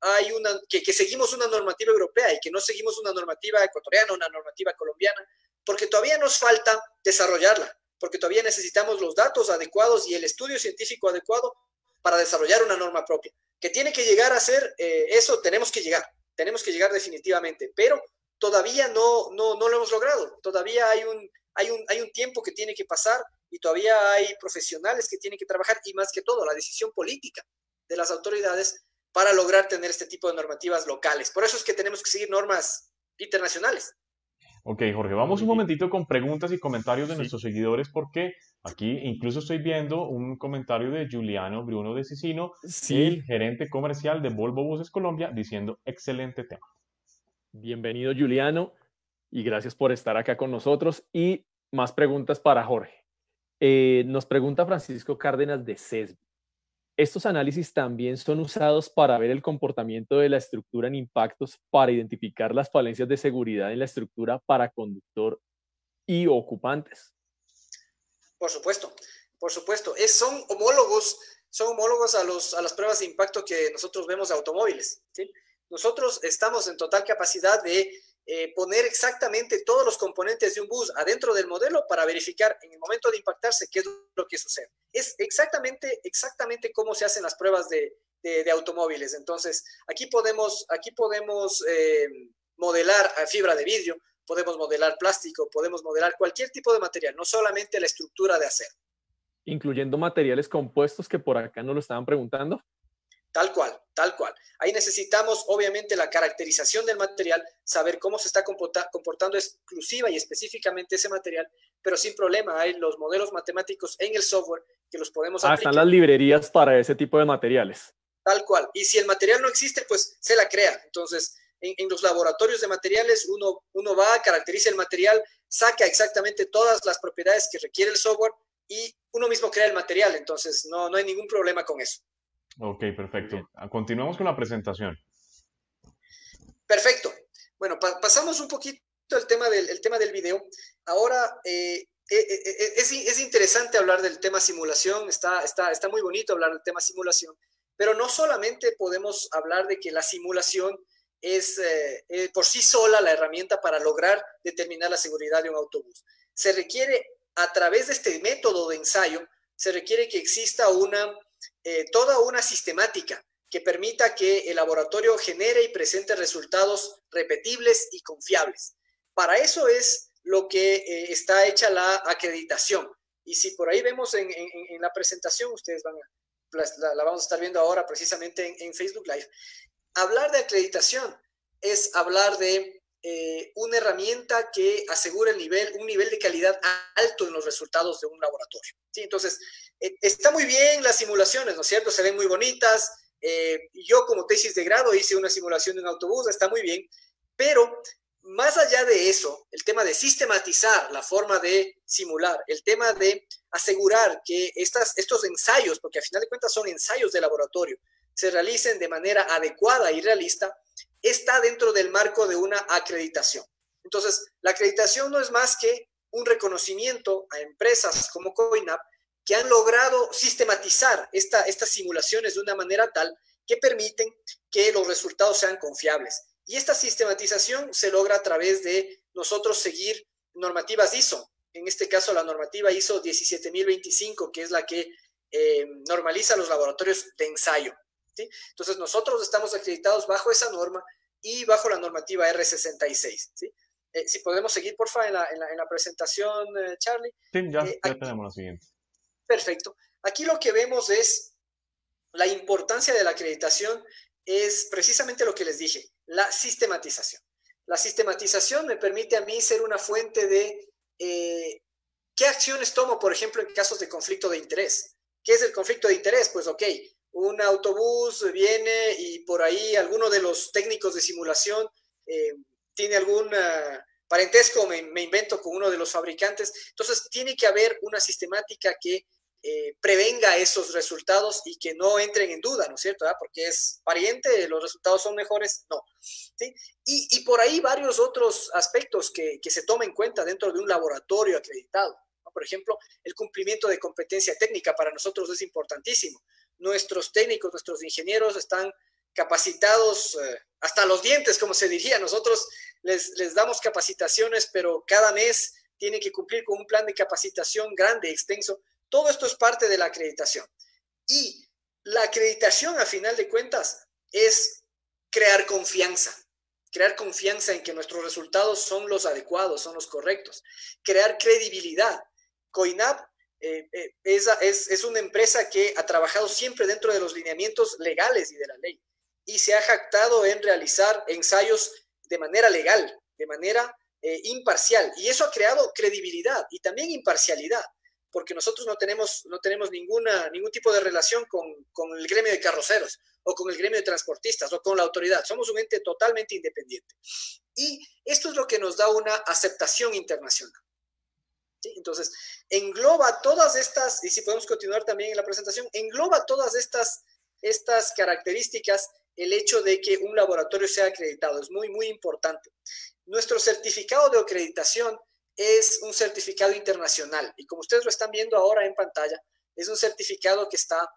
hay una, que, que, seguimos una normativa europea y que no seguimos una normativa ecuatoriana, una normativa colombiana, porque todavía nos falta desarrollarla, porque todavía necesitamos los datos adecuados y el estudio científico adecuado para desarrollar una norma propia. Que tiene que llegar a ser eh, eso, tenemos que llegar, tenemos que llegar definitivamente, pero todavía no, no, no lo hemos logrado, todavía hay un, hay, un, hay un tiempo que tiene que pasar y todavía hay profesionales que tienen que trabajar y más que todo la decisión política de las autoridades para lograr tener este tipo de normativas locales. Por eso es que tenemos que seguir normas internacionales. Ok, Jorge, vamos un momentito con preguntas y comentarios de sí. nuestros seguidores porque aquí incluso estoy viendo un comentario de Giuliano Bruno de Sicino, sí. el gerente comercial de Volvo Buses Colombia, diciendo excelente tema. Bienvenido, Giuliano, y gracias por estar acá con nosotros. Y más preguntas para Jorge. Eh, nos pregunta Francisco Cárdenas de CESB. Estos análisis también son usados para ver el comportamiento de la estructura en impactos para identificar las falencias de seguridad en la estructura para conductor y ocupantes. Por supuesto, por supuesto. Es, son homólogos, son homólogos a, los, a las pruebas de impacto que nosotros vemos de automóviles. ¿sí? Nosotros estamos en total capacidad de eh, poner exactamente todos los componentes de un bus adentro del modelo para verificar en el momento de impactarse qué es lo que sucede. Es exactamente, exactamente cómo se hacen las pruebas de, de, automóviles. Entonces, aquí podemos, aquí podemos eh, modelar fibra de vidrio, podemos modelar plástico, podemos modelar cualquier tipo de material, no solamente la estructura de acero. Incluyendo materiales compuestos que por acá nos lo estaban preguntando. Tal cual, tal cual. Ahí necesitamos, obviamente, la caracterización del material, saber cómo se está comportando exclusiva y específicamente ese material, pero sin problema. Hay los modelos matemáticos en el software que los podemos ah, aplicar. Están las librerías para ese tipo de materiales. Tal cual. Y si el material no existe, pues se la crea. Entonces, en, en los laboratorios de materiales, uno, uno va, caracteriza el material, saca exactamente todas las propiedades que requiere el software y uno mismo crea el material. Entonces, no, no hay ningún problema con eso. Ok, perfecto. Continuamos con la presentación. Perfecto. Bueno, pa pasamos un poquito el tema del, el tema del video. Ahora, eh, eh, es, es, interesante hablar del tema simulación, está, está, está muy bonito hablar del tema simulación, pero no solamente podemos hablar de que la simulación es eh, por sí sola la herramienta para lograr determinar la seguridad de un autobús. Se requiere, a través de este método de ensayo, se requiere que exista una eh, toda una sistemática que permita que el laboratorio genere y presente resultados repetibles y confiables. Para eso es lo que eh, está hecha la acreditación. Y si por ahí vemos en, la presentación, ustedes van a, la, la, vamos a estar viendo ahora precisamente en, en Facebook Live, hablar de acreditación es hablar de eh, una herramienta que asegura el nivel, un nivel de calidad alto en los resultados de un laboratorio. ¿sí? Entonces, eh, está muy bien las simulaciones, ¿no es cierto? Se ven muy bonitas. Eh, yo como tesis de grado hice una simulación de un autobús, está muy bien, pero más allá de eso, el tema de sistematizar la forma de simular, el tema de asegurar que estas, estos ensayos, porque a final de cuentas son ensayos de laboratorio, se realicen de manera adecuada y realista, está dentro del marco de una acreditación. Entonces, la acreditación no es más que un reconocimiento a empresas como COINAP que han logrado sistematizar esta, estas simulaciones de una manera tal que permiten que los resultados sean confiables. Y esta sistematización se logra a través de nosotros seguir normativas ISO, en este caso la normativa ISO 17025, que es la que eh, normaliza los laboratorios de ensayo. ¿Sí? Entonces nosotros estamos acreditados bajo esa norma y bajo la normativa R66. ¿sí? Eh, si podemos seguir, por favor, en la, en la, en la presentación, eh, Charlie. Sí, ya, eh, ya tenemos la siguiente. Perfecto. Aquí lo que vemos es la importancia de la acreditación, es precisamente lo que les dije, la sistematización. La sistematización me permite a mí ser una fuente de, eh, ¿Qué acciones tomo, por ejemplo, en casos de conflicto de interés? ¿Qué es el conflicto de interés? Pues, ok, un autobús viene y por ahí alguno de los técnicos de simulación eh, tiene algún parentesco, me, invento con uno de los fabricantes. Entonces, tiene que haber una sistemática que eh, prevenga esos resultados y que no entren en duda, ¿no es cierto? Porque es pariente, los resultados son mejores, no. ¿sí? Y, por ahí varios otros aspectos que, que se tomen en cuenta dentro de un laboratorio acreditado. Por ejemplo, el cumplimiento de competencia técnica para nosotros es importantísimo. Nuestros técnicos, nuestros ingenieros están capacitados eh, hasta los dientes, como se diría. Nosotros les, les damos capacitaciones, pero cada mes tienen que cumplir con un plan de capacitación grande, extenso. Todo esto es parte de la acreditación. Y la acreditación, a final de cuentas, es crear confianza. Crear confianza en que nuestros resultados son los adecuados, son los correctos. Crear credibilidad. COINAP eh, eh, es, es, una empresa que ha trabajado siempre dentro de los lineamientos legales y de la ley y se ha jactado en realizar ensayos de manera legal, de manera eh, imparcial. Y eso ha creado credibilidad y también imparcialidad, porque nosotros no tenemos, no tenemos ninguna, ningún tipo de relación con, con el gremio de carroceros o con el gremio de transportistas o con la autoridad. Somos un ente totalmente independiente. Y esto es lo que nos da una aceptación internacional. Entonces, engloba todas estas, y si podemos continuar también en la presentación, engloba todas estas, estas características el hecho de que un laboratorio sea acreditado. Es muy, muy importante. Nuestro certificado de acreditación es un certificado internacional y como ustedes lo están viendo ahora en pantalla, es un certificado que está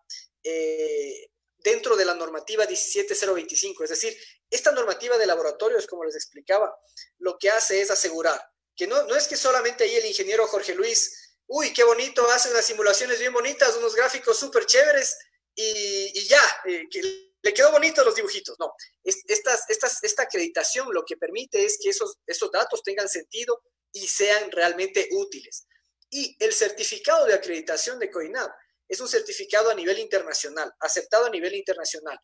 eh, dentro de la normativa 17025. Es decir, esta normativa de laboratorios, como les explicaba, lo que hace es asegurar que no, no es que solamente ahí el ingeniero Jorge Luis, uy, qué bonito, hace unas simulaciones bien bonitas, unos gráficos súper chéveres y, ya, eh, que le quedó bonito los dibujitos. No, estas, estas, esta acreditación lo que permite es que esos, esos datos tengan sentido y sean realmente útiles. Y el certificado de acreditación de COINAP es un certificado a nivel internacional, aceptado a nivel internacional,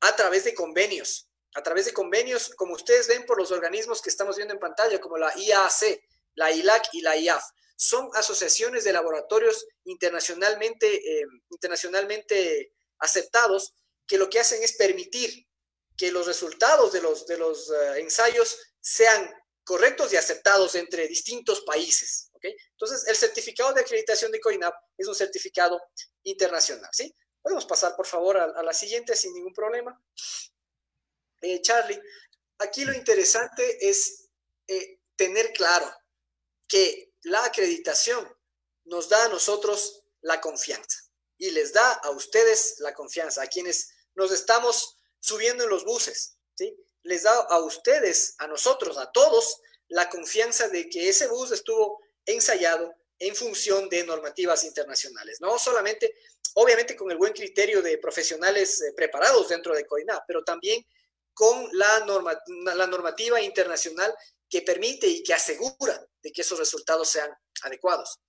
a través de convenios, a través de convenios, como ustedes ven por los organismos que estamos viendo en pantalla, como la IAC, la ILAC y la IAF. Son asociaciones de laboratorios internacionalmente, eh, internacionalmente aceptados que lo que hacen es permitir que los resultados de los, de los eh, ensayos sean correctos y aceptados entre distintos países. ¿okay? Entonces, el certificado de acreditación de COINAP es un certificado internacional. ¿sí? Podemos pasar, por favor, a, la siguiente sin ningún problema. Eh, Charlie, aquí lo interesante es eh, tener claro que la acreditación nos da a nosotros la confianza y les da a ustedes la confianza, a quienes nos estamos subiendo en los buses, ¿sí? Les da a ustedes, a nosotros, a todos, la confianza de que ese bus estuvo ensayado en función de normativas internacionales, no solamente, obviamente con el buen criterio de profesionales eh, preparados dentro de COINA, pero también con la, norma, la normativa internacional que permite y que asegura de que esos resultados sean adecuados.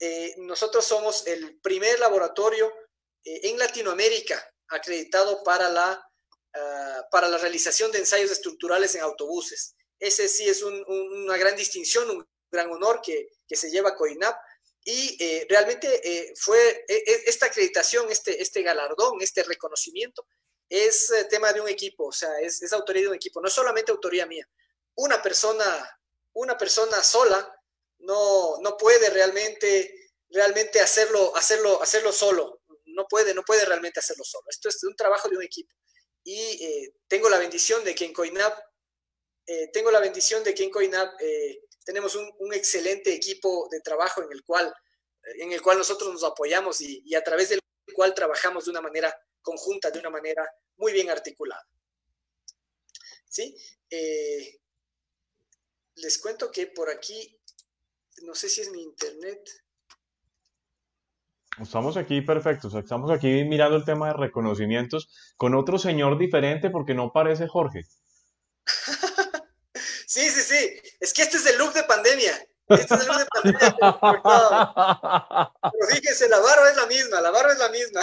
Eh, nosotros somos el primer laboratorio eh, en Latinoamérica acreditado para la, ah, para la realización de ensayos estructurales en autobuses. Ese sí es una gran distinción, un gran honor que, que se lleva COINAP y eh, realmente fue e, e, esta acreditación, este, este galardón, este reconocimiento es eh, tema de un equipo, o sea, es, es, autoría de un equipo, no solamente autoría mía. Una persona, una persona sola no, no puede realmente, realmente hacerlo, hacerlo, hacerlo solo no puede, no puede realmente hacerlo solo. Esto es un trabajo de un equipo. Y eh, tengo la bendición de que en COINAP, eh, tengo la bendición de que en COINAP eh, tenemos un, excelente equipo de trabajo en el cual, en el cual nosotros nos apoyamos y, a través del cual trabajamos de una manera conjunta, de una manera muy bien articulada. ¿Sí? les cuento que por aquí, no sé si es mi internet. Estamos aquí perfectos, estamos aquí mirando el tema de reconocimientos con otro señor diferente porque no parece Jorge. sí, sí, sí, es que este es el look de pandemia. Este es de pandemia. Pero fíjense, la barba es la misma, la barba es la misma.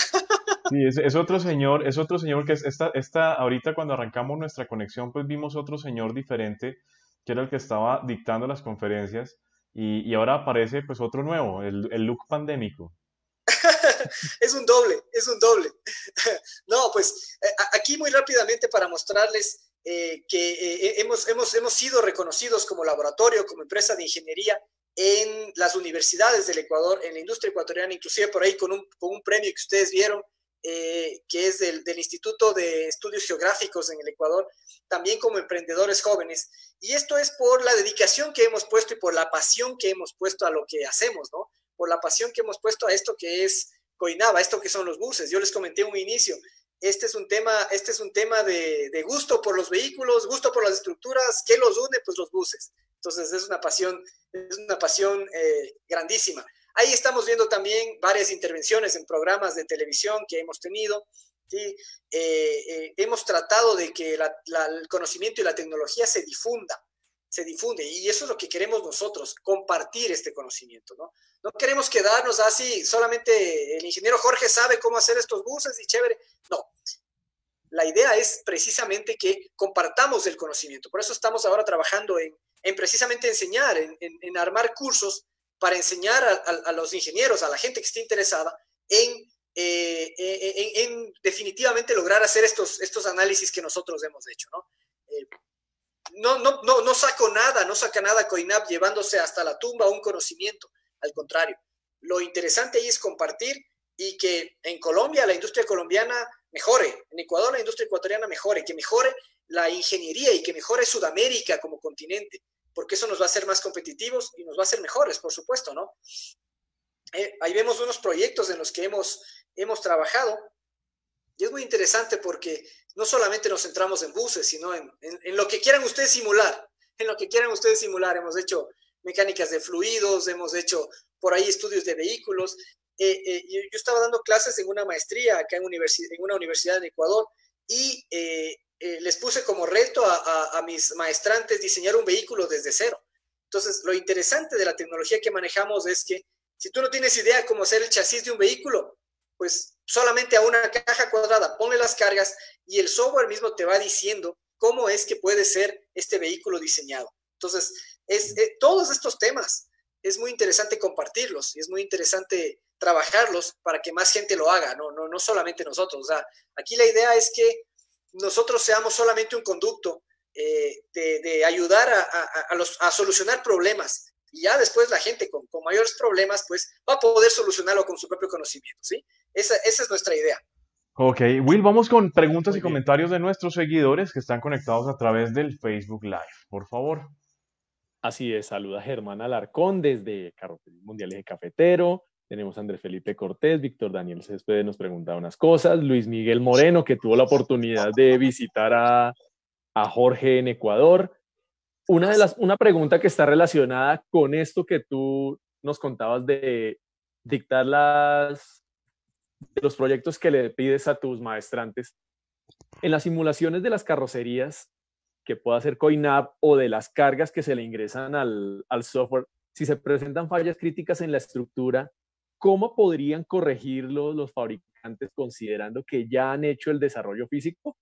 sí, es, otro señor, es otro señor que es esta, esta, ahorita cuando arrancamos nuestra conexión, pues vimos otro señor diferente, que era el que estaba dictando las conferencias y, ahora aparece pues otro nuevo, el, el look pandémico. es un doble, es un doble. no, pues eh, aquí muy rápidamente para mostrarles eh, que eh, hemos, hemos, hemos sido reconocidos como laboratorio, como empresa de ingeniería en las universidades del Ecuador, en la industria ecuatoriana, inclusive por ahí con un, con un premio que ustedes vieron, que es del, del, Instituto de Estudios Geográficos en el Ecuador, también como emprendedores jóvenes. Y esto es por la dedicación que hemos puesto y por la pasión que hemos puesto a lo que hacemos, ¿no? Por la pasión que hemos puesto a esto que es Coinaba, esto que son los buses. Yo les comenté un inicio, este es un tema, este es un tema de, gusto por los vehículos, gusto por las estructuras, ¿qué los une? Pues los buses. Entonces es una pasión, es una pasión eh, grandísima. Ahí estamos viendo también varias intervenciones en programas de televisión que hemos tenido. ¿sí? Eh, eh, hemos tratado de que el conocimiento y la tecnología se difunda se difunde. Y eso es lo que queremos nosotros, compartir este conocimiento, ¿no? No queremos quedarnos así, solamente el ingeniero Jorge sabe cómo hacer estos buses y chévere. No. La idea es precisamente que compartamos el conocimiento. Por eso estamos ahora trabajando en, precisamente enseñar, en, armar cursos para enseñar a, los ingenieros, a la gente que esté interesada en, eh, en, definitivamente lograr hacer estos, estos análisis que nosotros hemos hecho, ¿no? Eh, no, no, no, no saco nada, no saca nada Coinap llevándose hasta la tumba un conocimiento. Al contrario, lo interesante ahí es compartir y que en Colombia la industria colombiana mejore, en Ecuador la industria ecuatoriana mejore, que mejore la ingeniería y que mejore Sudamérica como continente, porque eso nos va a hacer más competitivos y nos va a hacer mejores, por supuesto, ¿no? Eh, ahí vemos unos proyectos en los que hemos, hemos trabajado y es muy interesante porque no solamente nos centramos en buses, sino en, lo que quieran ustedes simular, en lo que quieran ustedes simular. Hemos hecho mecánicas de fluidos, hemos hecho por ahí estudios de vehículos. Eh, eh, yo, estaba dando clases en una maestría acá en, en una universidad en Ecuador y eh, les puse como reto a, a mis maestrantes diseñar un vehículo desde cero. Entonces, lo interesante de la tecnología que manejamos es que si tú no tienes idea cómo hacer el chasis de un vehículo, pues solamente a una caja cuadrada, ponle las cargas y el software mismo te va diciendo cómo es que puede ser este vehículo diseñado. Entonces, es, eh, todos estos temas es muy interesante compartirlos y es muy interesante trabajarlos para que más gente lo haga, no, no, no solamente nosotros. O sea, aquí la idea es que nosotros seamos solamente un conducto eh, de, ayudar a, solucionar problemas y ya después la gente con, con, mayores problemas pues va a poder solucionarlo con su propio conocimiento, ¿sí? Esa, esa es nuestra idea. Ok, Will, vamos con preguntas y comentarios de nuestros seguidores que están conectados a través del Facebook Live, por favor. Así es, saluda Germán Alarcón desde Carrocería Mundial de Cafetero. Tenemos a Andrés Felipe Cortés, Víctor Daniel Céspedes nos pregunta unas cosas, Luis Miguel Moreno, que tuvo la oportunidad de visitar a, a Jorge en Ecuador. Una, de las, una pregunta que está relacionada con esto que tú nos contabas de dictar las, los proyectos que le pides a tus maestrantes, en las simulaciones de las carrocerías que pueda hacer CoinApp o de las cargas que se le ingresan al, software, si se presentan fallas críticas en la estructura, ¿cómo podrían corregirlo los fabricantes considerando que ya han hecho el desarrollo físico?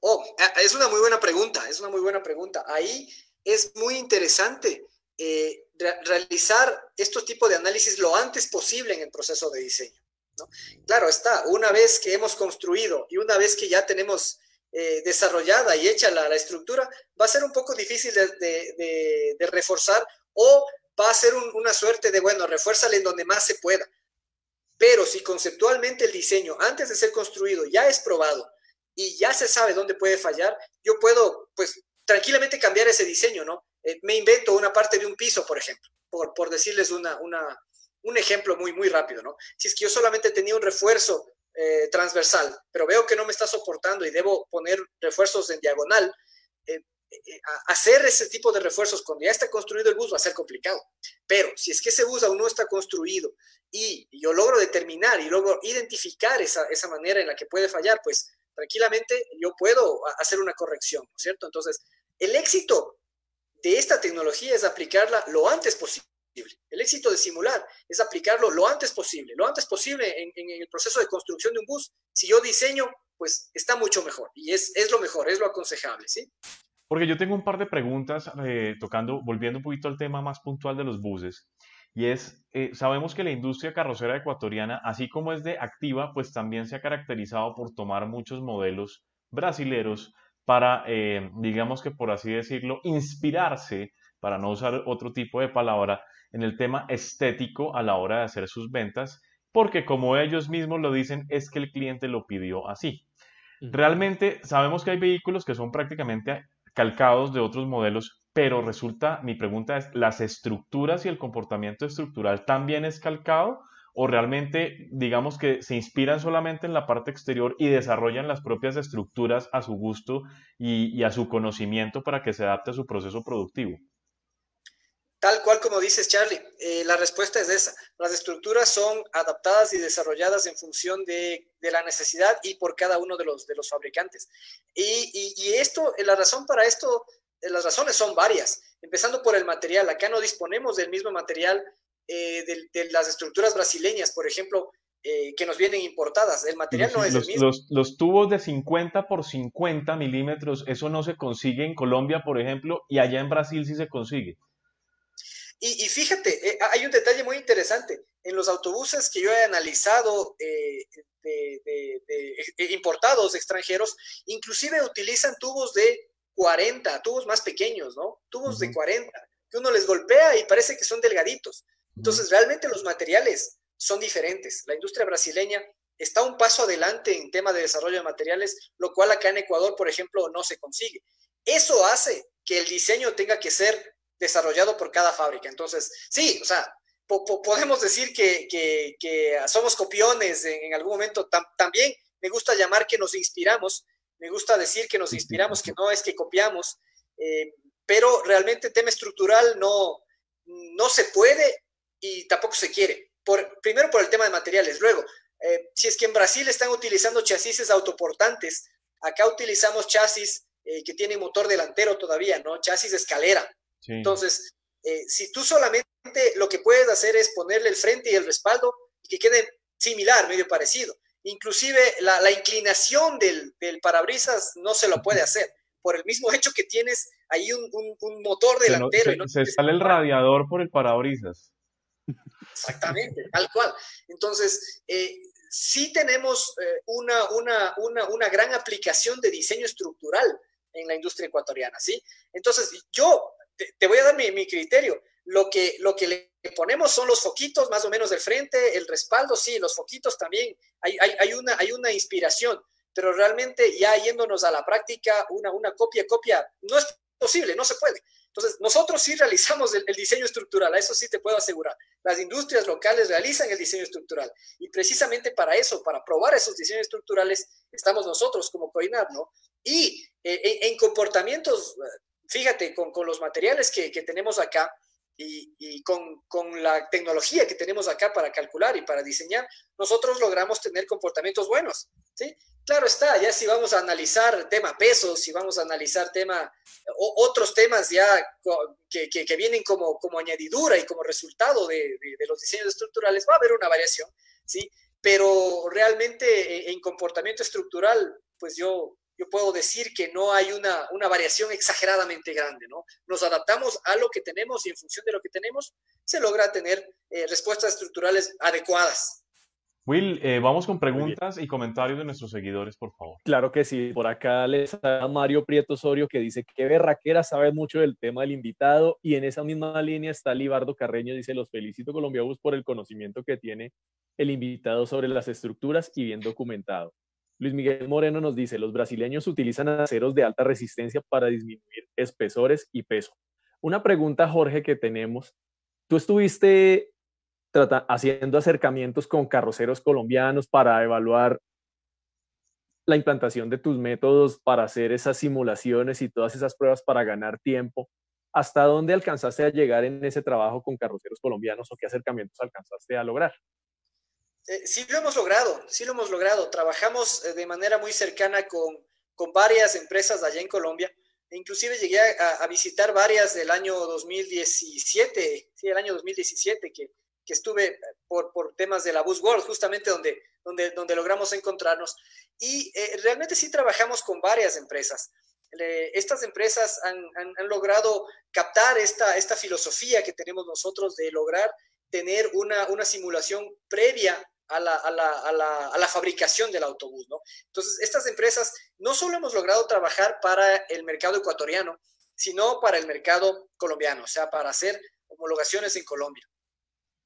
Oh, es una muy buena pregunta, es una muy buena pregunta. Ahí es muy interesante eh, realizar estos tipos de análisis lo antes posible en el proceso de diseño. Claro está, una vez que hemos construido y una vez que ya tenemos eh, desarrollada y hecha la, estructura, va a ser un poco difícil de, reforzar o va a ser una suerte de, bueno, refuérzale en donde más se pueda. Pero si conceptualmente el diseño, antes de ser construido, ya es probado y ya se sabe dónde puede fallar, yo puedo, pues, tranquilamente cambiar ese diseño, ¿no? Eh, me invento una parte de un piso, por ejemplo, por, por decirles una, una, un ejemplo muy, muy rápido, ¿no? Si es que yo solamente tenía un refuerzo eh, transversal, pero veo que no me está soportando y debo poner refuerzos en diagonal, eh, hacer ese tipo de refuerzos cuando ya está construido el bus va a ser complicado. Pero si es que ese bus aún no está construido y yo logro determinar y logro identificar esa, esa manera en la que puede fallar, pues tranquilamente yo puedo hacer una corrección, ¿no es cierto? Entonces, el éxito de esta tecnología es aplicarla lo antes posible. El éxito de simular es aplicarlo lo antes posible, lo antes posible en, el proceso de construcción de un bus. Si yo diseño, pues está mucho mejor y es, es lo mejor, es lo aconsejable, ¿sí? porque yo tengo un par de preguntas eh, tocando, volviendo un poquito al tema más puntual de los buses. Y es, eh, sabemos que la industria carrocera ecuatoriana, así como es de activa, pues también se ha caracterizado por tomar muchos modelos brasileros para, eh, digamos que por así decirlo, inspirarse, para no usar otro tipo de palabra, en el tema estético a la hora de hacer sus ventas, porque como ellos mismos lo dicen, es que el cliente lo pidió así. Realmente sabemos que hay vehículos que son prácticamente calcados de otros modelos, pero resulta, mi pregunta es, ¿las estructuras y el comportamiento estructural también es calcado? ¿O realmente, digamos que se inspiran solamente en la parte exterior y desarrollan las propias estructuras a su gusto y, a su conocimiento para que se adapte a su proceso productivo? Tal cual como dices, Charlie, eh, la respuesta es esa. Las estructuras son adaptadas y desarrolladas en función de, la necesidad y por cada uno de los, fabricantes. Y, y, esto, la razón para esto, eh, las razones son varias, empezando por el material. Acá no disponemos del mismo material eh, de, las estructuras brasileñas, por ejemplo, que nos vienen importadas. El material no es el mismo. Los, los, tubos de 50 por 50 milímetros, eso no se consigue en Colombia, por ejemplo, y allá en Brasil sí se consigue. Y, fíjate, eh, hay un detalle muy interesante. En los autobuses que yo he analizado eh, de, eh, importados extranjeros, inclusive utilizan tubos de 40, tubos más pequeños, ¿no? Tubos de 40, que uno les golpea y parece que son delgaditos. Entonces, realmente los materiales son diferentes. La industria brasileña está un paso adelante en tema de desarrollo de materiales, lo cual acá en Ecuador, por ejemplo, no se consigue. Eso hace que el diseño tenga que ser desarrollado por cada fábrica. Entonces, sí, o sea, podemos decir que, somos copiones en, algún momento. también me gusta llamar que nos inspiramos, me gusta decir que nos inspiramos, que no es que copiamos, eh, pero realmente tema estructural no, no se puede y tampoco se quiere. Por, primero por el tema de materiales, luego, eh, si es que en Brasil están utilizando chasis autoportantes, acá utilizamos chasis eh, que tienen motor delantero todavía, ¿no? Chasis de escalera. Entonces, eh, si tú solamente lo que puedes hacer es ponerle el frente y el respaldo y que quede similar, medio parecido. Inclusive la, inclinación del, parabrisas no se lo puede hacer por el mismo hecho que tienes ahí un, motor delantero. Se, sale el radiador por el parabrisas. Exactamente, tal cual. Entonces, eh, sí tenemos eh, una, una, una, gran aplicación de diseño estructural en la industria ecuatoriana, ¿sí? Entonces, yo te, voy a dar mi, criterio. Lo que, lo que le ponemos son los foquitos más o menos del frente, el respaldo, sí, los foquitos también. Hay, hay, una, hay una inspiración, pero realmente ya yéndonos a la práctica, una, una copia, copia, no es posible, no se puede. Entonces, nosotros sí realizamos el, diseño estructural, a eso sí te puedo asegurar. Las industrias locales realizan el diseño estructural y precisamente para eso, para probar esos diseños estructurales, estamos nosotros como COINAR, ¿no? Y eh, en comportamientos fíjate, con, los materiales que, tenemos acá y, con, la tecnología que tenemos acá para calcular y para diseñar, nosotros logramos tener comportamientos buenos, ¿sí? Claro está, ya si vamos a analizar tema pesos, si vamos a analizar tema, otros temas ya que, vienen como, como añadidura y como resultado de, los diseños estructurales, va a haber una variación, ¿sí? Pero realmente en comportamiento estructural, pues yo yo puedo decir que no hay una, una, variación exageradamente grande, ¿no? Nos adaptamos a lo que tenemos y en función de lo que tenemos se logra tener eh, respuestas estructurales adecuadas. Will, eh, vamos con preguntas y comentarios de nuestros seguidores, por favor. Claro que sí. Por acá les da Mario Prieto Osorio que dice que Berraquera sabe mucho del tema del invitado y en esa misma línea está Libardo Carreño, dice los felicito Colombia Bus por el conocimiento que tiene el invitado sobre las estructuras y bien documentado. Luis Miguel Moreno nos dice, los brasileños utilizan aceros de alta resistencia para disminuir espesores y peso. Una pregunta, Jorge, que tenemos. Tú estuviste haciendo acercamientos con carroceros colombianos para evaluar la implantación de tus métodos para hacer esas simulaciones y todas esas pruebas para ganar tiempo. ¿Hasta dónde alcanzaste a llegar en ese trabajo con carroceros colombianos o qué acercamientos alcanzaste a lograr? Eh, sí lo hemos logrado, sí lo hemos logrado. Trabajamos eh, de manera muy cercana con, con varias empresas allá en Colombia. E inclusive llegué a, visitar varias del año 2017, sí, el año 2017, que, que estuve por, por, temas de la Bus World, justamente donde, donde, donde logramos encontrarnos. Y eh, realmente sí trabajamos con varias empresas. estas empresas han, logrado captar esta, esta filosofía que tenemos nosotros de lograr tener una, una simulación previa a la, a, la, a, la, a la, fabricación del autobús, ¿no? Entonces, estas empresas no solo hemos logrado trabajar para el mercado ecuatoriano, sino para el mercado colombiano, o sea, para hacer homologaciones en Colombia.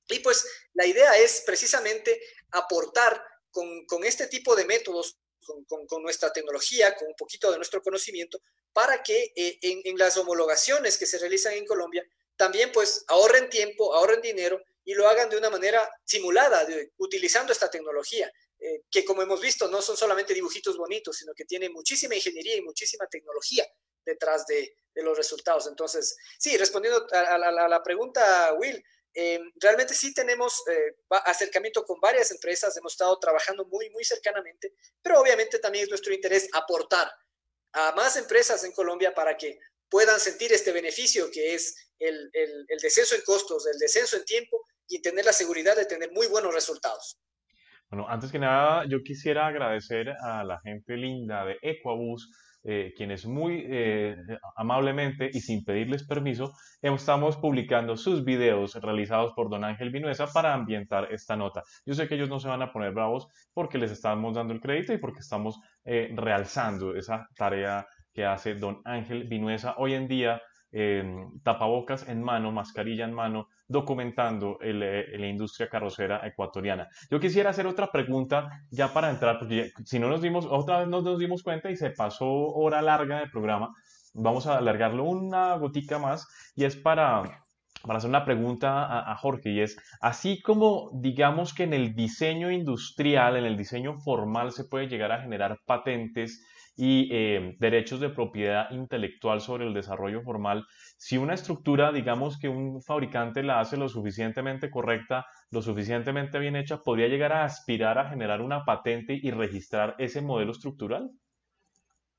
Y pues la idea es precisamente aportar con, con este tipo de métodos, con, con, nuestra tecnología, con un poquito de nuestro conocimiento, para que eh, en, en las homologaciones que se realizan en Colombia, también pues ahorren tiempo, ahorren dinero y lo hagan de una manera simulada, utilizando esta tecnología, eh, que como hemos visto no son solamente dibujitos bonitos, sino que tiene muchísima ingeniería y muchísima tecnología detrás de, de los resultados. Entonces, sí, respondiendo a, la, pregunta, Will, eh, realmente sí tenemos eh, acercamiento con varias empresas, hemos estado trabajando muy, muy cercanamente, pero obviamente también es nuestro interés aportar a más empresas en Colombia para que puedan sentir este beneficio que es el, el, descenso en costos, el descenso en tiempo y tener la seguridad de tener muy buenos resultados. Bueno, antes que nada, yo quisiera agradecer a la gente linda de Equabus, eh, quienes muy eh, amablemente y sin pedirles permiso, estamos publicando sus videos realizados por don Ángel Vinuesa para ambientar esta nota. Yo sé que ellos no se van a poner bravos porque les estamos dando el crédito y porque estamos eh, realzando esa tarea que hace don Ángel Vinuesa hoy en día, tapabocas en mano, mascarilla en mano, documentando eh, la industria carrocera ecuatoriana. Yo quisiera hacer otra pregunta ya para entrar, porque si no nos dimos, otra vez no nos dimos cuenta y se pasó hora larga del programa, vamos a alargarlo una gotica más y es para, para hacer una pregunta a, Jorge y es, así como digamos que en el diseño industrial, en el diseño formal se puede llegar a generar patentes y eh, derechos de propiedad intelectual sobre el desarrollo formal, si una estructura, digamos que un fabricante la hace lo suficientemente correcta, lo suficientemente bien hecha, podría llegar a aspirar a generar una patente y registrar ese modelo estructural?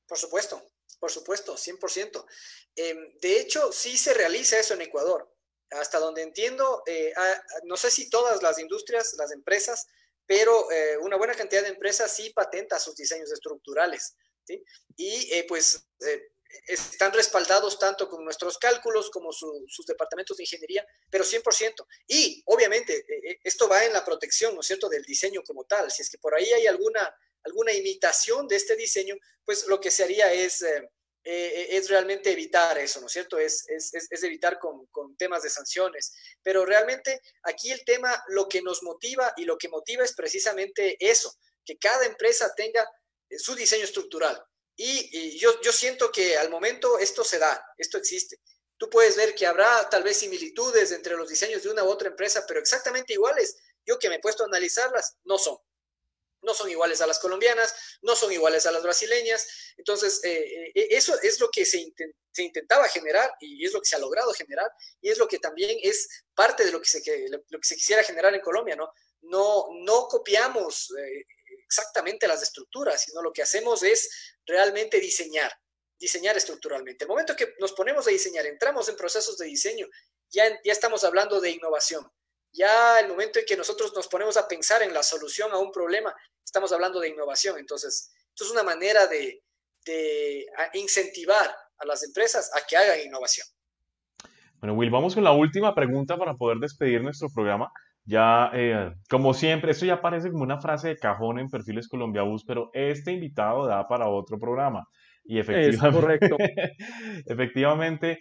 Por supuesto, por supuesto, 100%. Em, de hecho, sí se realiza eso en Ecuador. Hasta donde entiendo, eh, no sé si todas las industrias, las empresas, pero eh, una buena cantidad de empresas sí patenta sus diseños estructurales. Y eh, pues eh, están respaldados tanto con nuestros cálculos como sus departamentos de ingeniería, pero 100%. Y obviamente eh, esto va en la protección, ¿no cierto?, del diseño como tal. Si es que por ahí hay alguna, alguna imitación de este diseño, pues lo que se haría es... es realmente evitar eso, ¿no es cierto? Es, es, es evitar con, con, temas de sanciones. Pero realmente aquí el tema, lo que nos motiva y lo que motiva es precisamente eso, que cada empresa tenga su diseño estructural. Y, yo, yo siento que al momento esto se da, esto existe. Tú puedes ver que habrá tal vez similitudes entre los diseños de una u otra empresa, pero exactamente iguales. Yo que me he puesto a analizarlas, no son. No son iguales a las colombianas, no son iguales a las brasileñas. Entonces, eh, eh, eso es lo que se, se, intentaba generar y es lo que se ha logrado generar y es lo que también es parte de lo que se, lo que se quisiera generar en Colombia, ¿no? No, no copiamos eh, exactamente las estructuras, sino lo que hacemos es realmente diseñar, diseñar estructuralmente. El momento que nos ponemos a diseñar, entramos en procesos de diseño, ya, ya estamos hablando de innovación. Ya el momento en que nosotros nos ponemos a pensar en la solución a un problema, estamos hablando de innovación. Entonces, esto es una manera de, de incentivar a las empresas a que hagan innovación. Bueno, Will, vamos con la última pregunta para poder despedir nuestro programa. Ya, eh, como siempre, esto ya parece como una frase de cajón en Perfiles Colombia Bus, pero este invitado da para otro programa. Y efectivamente, correcto. efectivamente,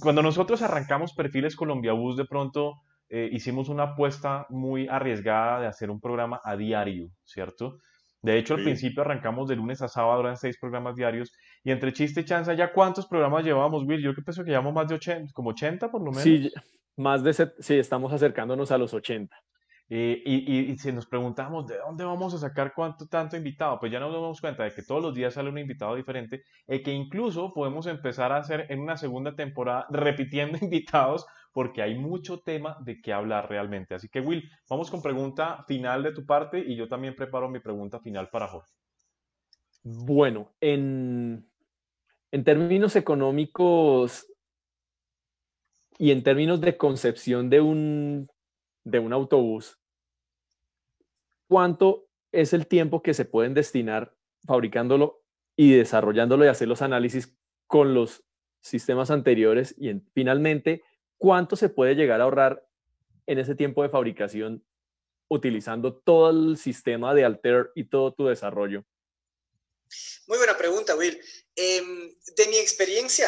cuando nosotros arrancamos Perfiles Colombia Bus, de pronto eh, hicimos una apuesta muy arriesgada de hacer un programa a diario, ¿cierto? De hecho, al principio arrancamos de lunes a sábado, eran seis programas diarios, y entre chiste y chanza, ¿ya cuántos programas llevamos, Will? Yo que pienso que llevamos más de 80, como 80 por lo menos. Sí, más de, sí, estamos acercándonos a los 80. Eh, y, si nos preguntamos de dónde vamos a sacar cuánto tanto invitado, pues ya nos damos cuenta de que todos los días sale un invitado diferente y que incluso podemos empezar a hacer en una segunda temporada repitiendo invitados porque hay mucho tema de qué hablar realmente. Así que Will, vamos con pregunta final de tu parte y yo también preparo mi pregunta final para Jorge. Bueno, en, en términos económicos, y en términos de concepción de un, de un autobús, ¿cuánto es el tiempo que se pueden destinar fabricándolo y desarrollándolo y hacer los análisis con los sistemas anteriores y finalmente, ¿cuánto se puede llegar a ahorrar en ese tiempo de fabricación utilizando todo el sistema de Alter y todo tu desarrollo? Muy buena pregunta, Will. Em, de mi experiencia,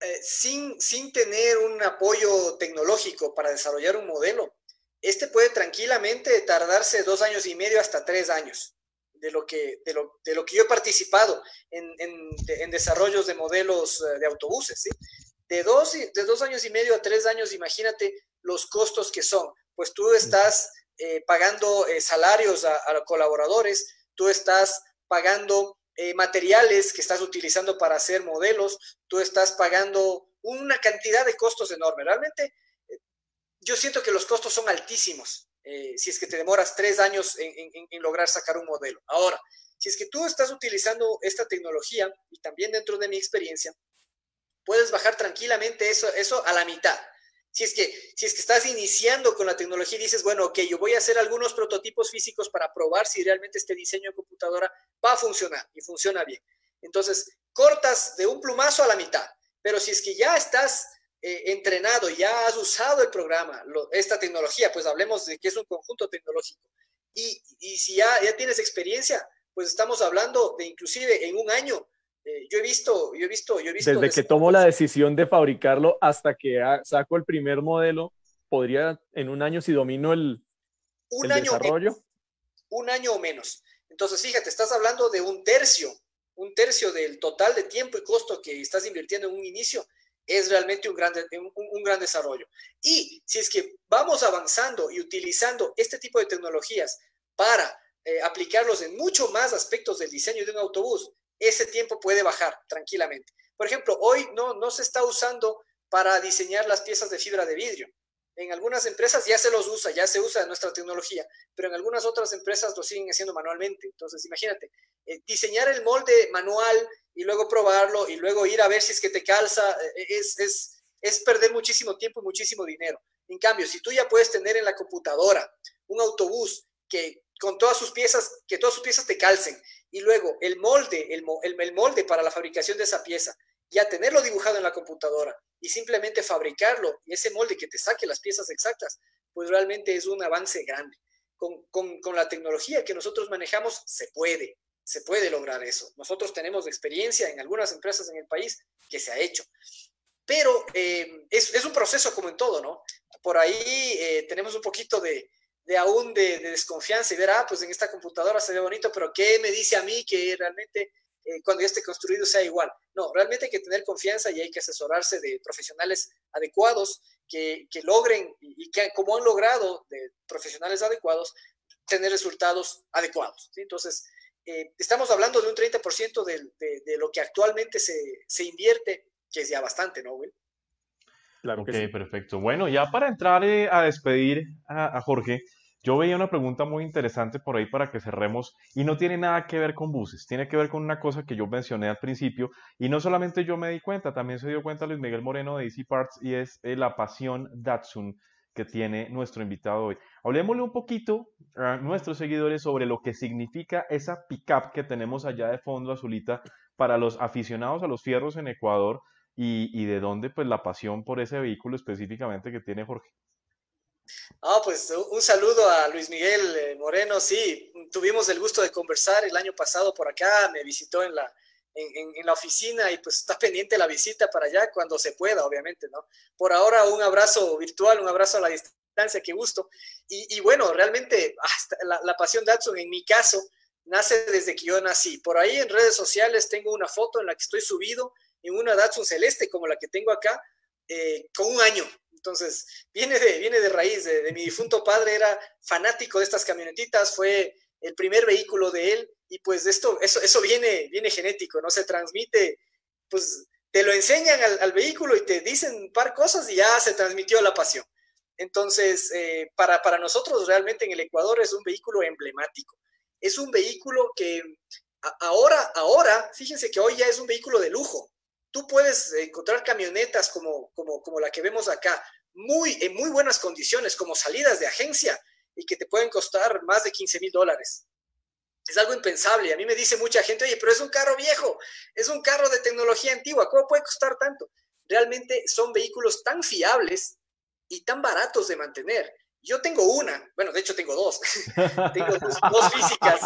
eh, sin, sin tener un apoyo tecnológico para desarrollar un modelo, este puede tranquilamente tardarse dos años y medio hasta tres años de lo que, de lo, de lo que yo he participado en, en, en desarrollos de modelos eh, de autobuses. ¿sí? De, dos, de dos años y medio a tres años, imagínate los costos que son. Pues tú estás eh, pagando eh, salarios a, a, colaboradores, tú estás pagando materiales que estás utilizando para hacer modelos, tú estás pagando una cantidad de costos enorme. Realmente, yo siento que los costos son altísimos eh, si es que te demoras tres años en, lograr sacar un modelo. Ahora, si es que tú estás utilizando esta tecnología, y también dentro de mi experiencia, puedes bajar tranquilamente eso, eso a la mitad. Si es, que, si es que estás iniciando con la tecnología y dices, bueno, ok, yo voy a hacer algunos prototipos físicos para probar si realmente este diseño de computadora va a funcionar y funciona bien. Entonces, cortas de un plumazo a la mitad. Pero si es que ya estás eh, entrenado, ya has usado el programa, esta tecnología, pues hablemos de que es un conjunto tecnológico. Y, y si ya, ya tienes experiencia, pues estamos hablando de inclusive en un año. Eh, yo he visto, yo he visto, yo he visto. Desde que tomo la decisión de fabricarlo hasta que saco el primer modelo, podría en un año si domino el, un año desarrollo. un año o menos. Entonces, fíjate, estás hablando de un tercio, un tercio del total de tiempo y costo que estás invirtiendo en un inicio es realmente un gran, un, gran desarrollo. Y si es que vamos avanzando y utilizando este tipo de tecnologías para eh, aplicarlos en mucho más aspectos del diseño de un autobús, ese tiempo puede bajar tranquilamente. Por ejemplo, hoy no, no se está usando para diseñar las piezas de fibra de vidrio. En algunas empresas ya se los usa, ya se usa nuestra tecnología, pero en algunas otras empresas lo siguen haciendo manualmente. Entonces, imagínate, eh, diseñar el molde manual y luego probarlo y luego ir a ver si es que te calza, eh, es, es, es perder muchísimo tiempo y muchísimo dinero. En cambio, si tú ya puedes tener en la computadora un autobús que con todas sus piezas, que todas sus piezas te calcen y luego el molde, el, el, el molde para la fabricación de esa pieza, ya tenerlo dibujado en la computadora y simplemente fabricarlo y ese molde que te saque las piezas exactas, pues realmente es un avance grande. Con, con, con, la tecnología que nosotros manejamos se puede, se puede lograr eso. Nosotros tenemos experiencia en algunas empresas en el país que se ha hecho. Pero eh, es, es, un proceso como en todo, ¿no? Por ahí eh, tenemos un poquito de, de aún de, de, desconfianza y ver, ah, pues en esta computadora se ve bonito, pero ¿qué me dice a mí que realmente eh, cuando ya esté construido sea igual. No, realmente hay que tener confianza y hay que asesorarse de profesionales adecuados que, que logren y, que como han logrado de profesionales adecuados, tener resultados adecuados. Entonces, eh, estamos hablando de un 30% de, de, de, lo que actualmente se, se, invierte, que es ya bastante, ¿no, Will? Claro sí. perfecto. Bueno, ya para entrar eh, a despedir a, a Jorge, yo veía una pregunta muy interesante por ahí para que cerremos y no tiene nada que ver con buses, tiene que ver con una cosa que yo mencioné al principio y no solamente yo me di cuenta, también se dio cuenta Luis Miguel Moreno de Easy Parts y es eh, la pasión Datsun que tiene nuestro invitado hoy. Hablemosle un poquito a nuestros seguidores sobre lo que significa esa pickup que tenemos allá de fondo azulita para los aficionados a los fierros en Ecuador y, y de dónde pues la pasión por ese vehículo específicamente que tiene Jorge. Ah, pues un saludo a Luis Miguel eh, Moreno. Sí, tuvimos el gusto de conversar el año pasado por acá, me visitó en la, en, en, la oficina y pues está pendiente la visita para allá cuando se pueda, obviamente, ¿no? Por ahora un abrazo virtual, un abrazo a la distancia, qué gusto. Y, y bueno, realmente hasta la, la, pasión Datsun en mi caso nace desde que yo nací. Por ahí en redes sociales tengo una foto en la que estoy subido en una Datsun celeste como la que tengo acá, eh, con un año, entonces, viene de, viene de raíz, de, mi difunto padre era fanático de estas camionetitas, fue el primer vehículo de él y pues esto, eso, eso viene, viene genético, ¿no? Se transmite, pues te lo enseñan al, al vehículo y te dicen un par cosas y ya se transmitió la pasión. Entonces, eh, para, para nosotros realmente en el Ecuador es un vehículo emblemático. Es un vehículo que ahora, ahora, fíjense que hoy ya es un vehículo de lujo. Tú puedes encontrar camionetas como, como, como la que vemos acá, muy, en muy buenas condiciones, como salidas de agencia, y que te pueden costar más de 15 mil dólares. Es algo impensable. A mí me dice mucha gente, oye, pero es un carro viejo, es un carro de tecnología antigua, ¿cómo puede costar tanto? Realmente son vehículos tan fiables y tan baratos de mantener. Yo tengo una, bueno, de hecho tengo dos, tengo dos, físicas,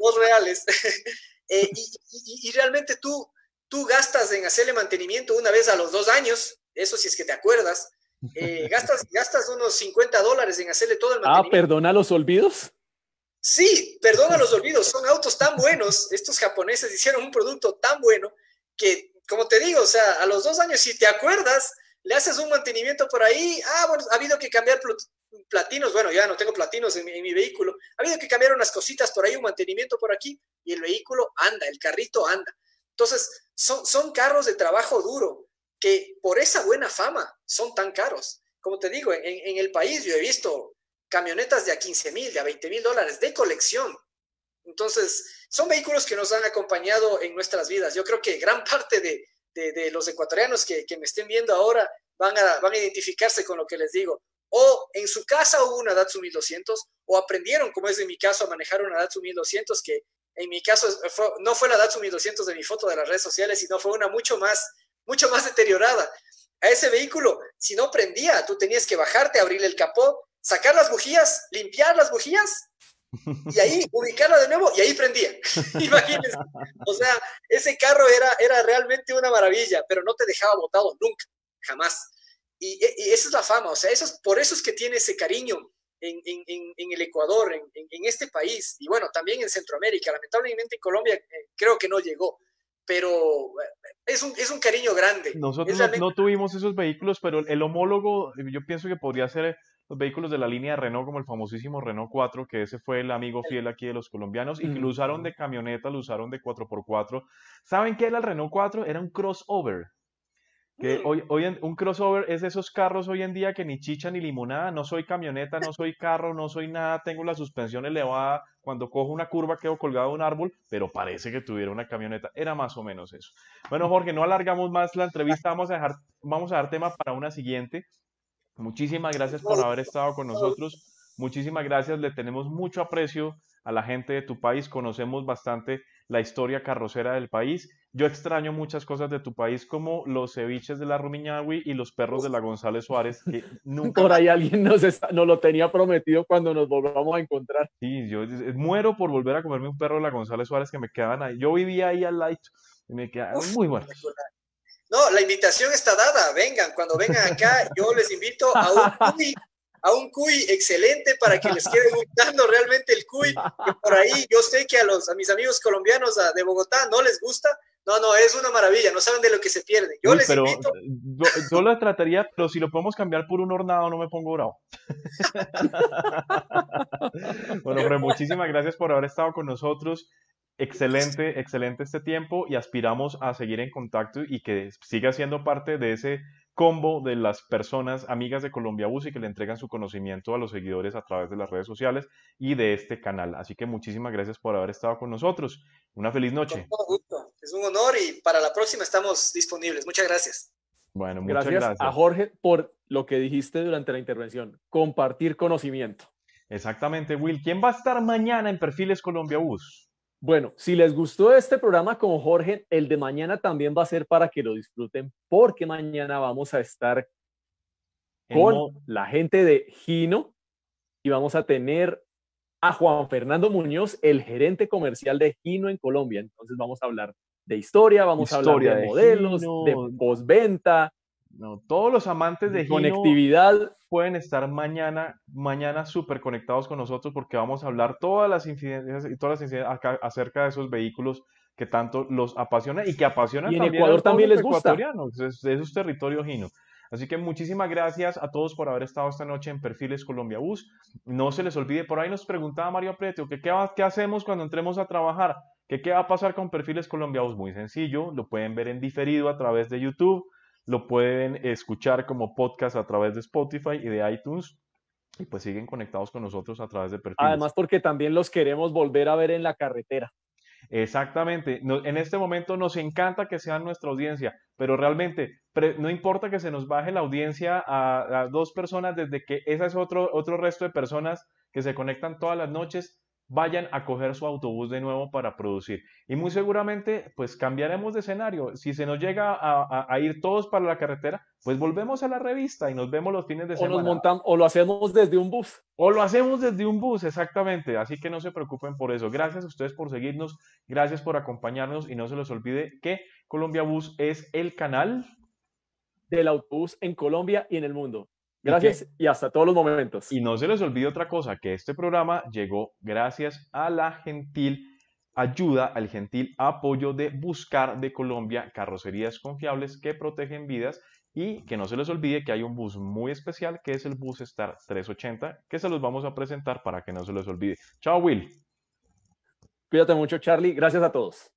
dos reales, eh, y, realmente tú, tú gastas en hacerle mantenimiento una vez a los dos años, eso si es que te acuerdas, eh, gastas, gastas unos 50 dólares en hacerle todo el ah, mantenimiento. Ah, perdona los olvidos. Sí, perdona los olvidos, son autos tan buenos, estos japoneses hicieron un producto tan bueno que, como te digo, o sea, a los dos años, si te acuerdas, le haces un mantenimiento por ahí, ah, bueno, ha habido que cambiar platinos, bueno, ya no tengo platinos en mi, vehículo, ha habido que cambiar unas cositas por ahí, un mantenimiento por aquí, y el vehículo anda, el carrito anda. Entonces, son, son carros de trabajo duro que por esa buena fama son tan caros. Como te digo, en, el país yo he visto camionetas de a 15 mil, de a 20 mil dólares de colección. Entonces, son vehículos que nos han acompañado en nuestras vidas. Yo creo que gran parte de, de, los ecuatorianos que, que, me estén viendo ahora van a, van a identificarse con lo que les digo. O en su casa hubo una Datsun 1200, o aprendieron, como es en mi caso, a manejar una Datsun 1200, que en mi caso no fue la Datsun 1200 de mi foto de las redes sociales, sino fue una mucho más, mucho más deteriorada. A ese vehículo, si no prendía, tú tenías que bajarte, abrir el capó, sacar las bujías, limpiar las bujías y ahí ubicarla de nuevo y ahí prendía. Imagínense. O sea, ese carro era, era realmente una maravilla, pero no te dejaba botado nunca, jamás. Y, esa es la fama, o sea, eso es, por eso es que tiene ese cariño en, en, en el Ecuador, en, este país, y bueno, también en Centroamérica. Lamentablemente en Colombia eh, creo que no llegó, pero eh, es un, es un cariño grande. Nosotros no, tuvimos esos vehículos, pero el homólogo, yo pienso que podría ser los vehículos de la línea de Renault, como el famosísimo Renault 4, que ese fue el amigo fiel aquí de los colombianos, y que lo usaron de camioneta, lo usaron de 4x4. ¿Saben qué era el Renault 4? Era un crossover. Que mm. hoy, hoy un crossover es de esos carros hoy en día que ni chicha ni limonada, no soy camioneta, no soy carro, no soy nada, tengo la suspensión elevada, cuando cojo una curva quedo colgado de un árbol, pero parece que tuviera una camioneta, era más o menos eso. Bueno, Jorge, no alargamos más la entrevista, vamos a dejar, vamos a dar tema para una siguiente. Muchísimas gracias por haber estado con nosotros. Muchísimas gracias. Le tenemos mucho aprecio a la gente de tu país. Conocemos bastante la historia carrocera del país. Yo extraño muchas cosas de tu país, como los ceviches de la Rumiñahui y los perros de la González Suárez, que nunca... Por ahí alguien nos, nos lo tenía prometido cuando nos volvamos a encontrar. Sí, yo muero por volver a comerme un perro de la González Suárez que me quedaban ahí. Yo vivía ahí al lado y me quedaban muy buenos. No, la invitación está dada. Vengan, cuando vengan acá, yo les invito a un a un cuy excelente para que les quede gustando realmente el cuy. Que por ahí yo sé que a los a mis amigos colombianos de Bogotá no les gusta. No, no, es una maravilla, no saben de lo que se pierde. Yo les invito. Yo, lo trataría, pero si lo podemos cambiar por un hornado, no me pongo bravo. bueno, hombre, muchísimas gracias por haber estado con nosotros. Excelente, excelente este tiempo y aspiramos a seguir en contacto y que siga siendo parte de ese combo de las personas amigas de Colombia Bus y que le entregan su conocimiento a los seguidores a través de las redes sociales y de este canal. Así que muchísimas gracias por haber estado con nosotros. Una feliz noche. Es un honor y para la próxima estamos disponibles. Muchas gracias. Bueno, muchas gracias, gracias a Jorge por lo que dijiste durante la intervención, compartir conocimiento. Exactamente, Will. ¿Quién va a estar mañana en Perfiles Colombia Bus? Bueno, si les gustó este programa con Jorge, el de mañana también va a ser para que lo disfruten, porque mañana vamos a estar con la gente de Gino y vamos a tener a Juan Fernando Muñoz, el gerente comercial de Gino en Colombia. Entonces vamos a hablar de historia, vamos a hablar de, modelos, de postventa, no, todos los amantes de conectividad pueden estar mañana, mañana súper conectados con nosotros porque vamos a hablar todas las incidencias y todas las incidencias acerca de esos vehículos que tanto los apasiona y que apasionan y en Ecuador también les gusta. Es, es territorio Gino. Así que muchísimas gracias a todos por haber estado esta noche en Perfiles Colombia Bus. No se les olvide, por ahí nos preguntaba Mario Preto que qué, qué hacemos cuando entremos a trabajar, que qué va a pasar con Perfiles Colombia Bus. Muy sencillo, lo pueden ver en diferido a través de YouTube lo pueden escuchar como podcast a través de Spotify y de iTunes. Y pues siguen conectados con nosotros a través de perfiles. Además, porque también los queremos volver a ver en la carretera. Exactamente. en este momento nos encanta que sean nuestra audiencia, pero realmente no importa que se nos baje la audiencia a, dos personas desde que ese es otro, otro resto de personas que se conectan todas las noches vayan a coger su autobús de nuevo para producir. Y muy seguramente, pues cambiaremos de escenario. Si se nos llega a, ir todos para la carretera, pues volvemos a la revista y nos vemos los fines de semana. O, nos montamos, o lo hacemos desde un bus. O lo hacemos desde un bus, exactamente. Así que no se preocupen por eso. Gracias a ustedes por seguirnos, gracias por acompañarnos y no se les olvide que Colombia Bus es el canal del autobús en Colombia y en el mundo. Gracias y, hasta todos los momentos. Y no se les olvide otra cosa, que este programa llegó gracias a la gentil ayuda, al gentil apoyo de Buscar de Colombia, carrocerías confiables que protegen vidas y que no se les olvide que hay un bus muy especial que es el Bus Star 380 que se los vamos a presentar para que no se les olvide. Chao Will. Cuídate mucho Charlie, gracias a todos.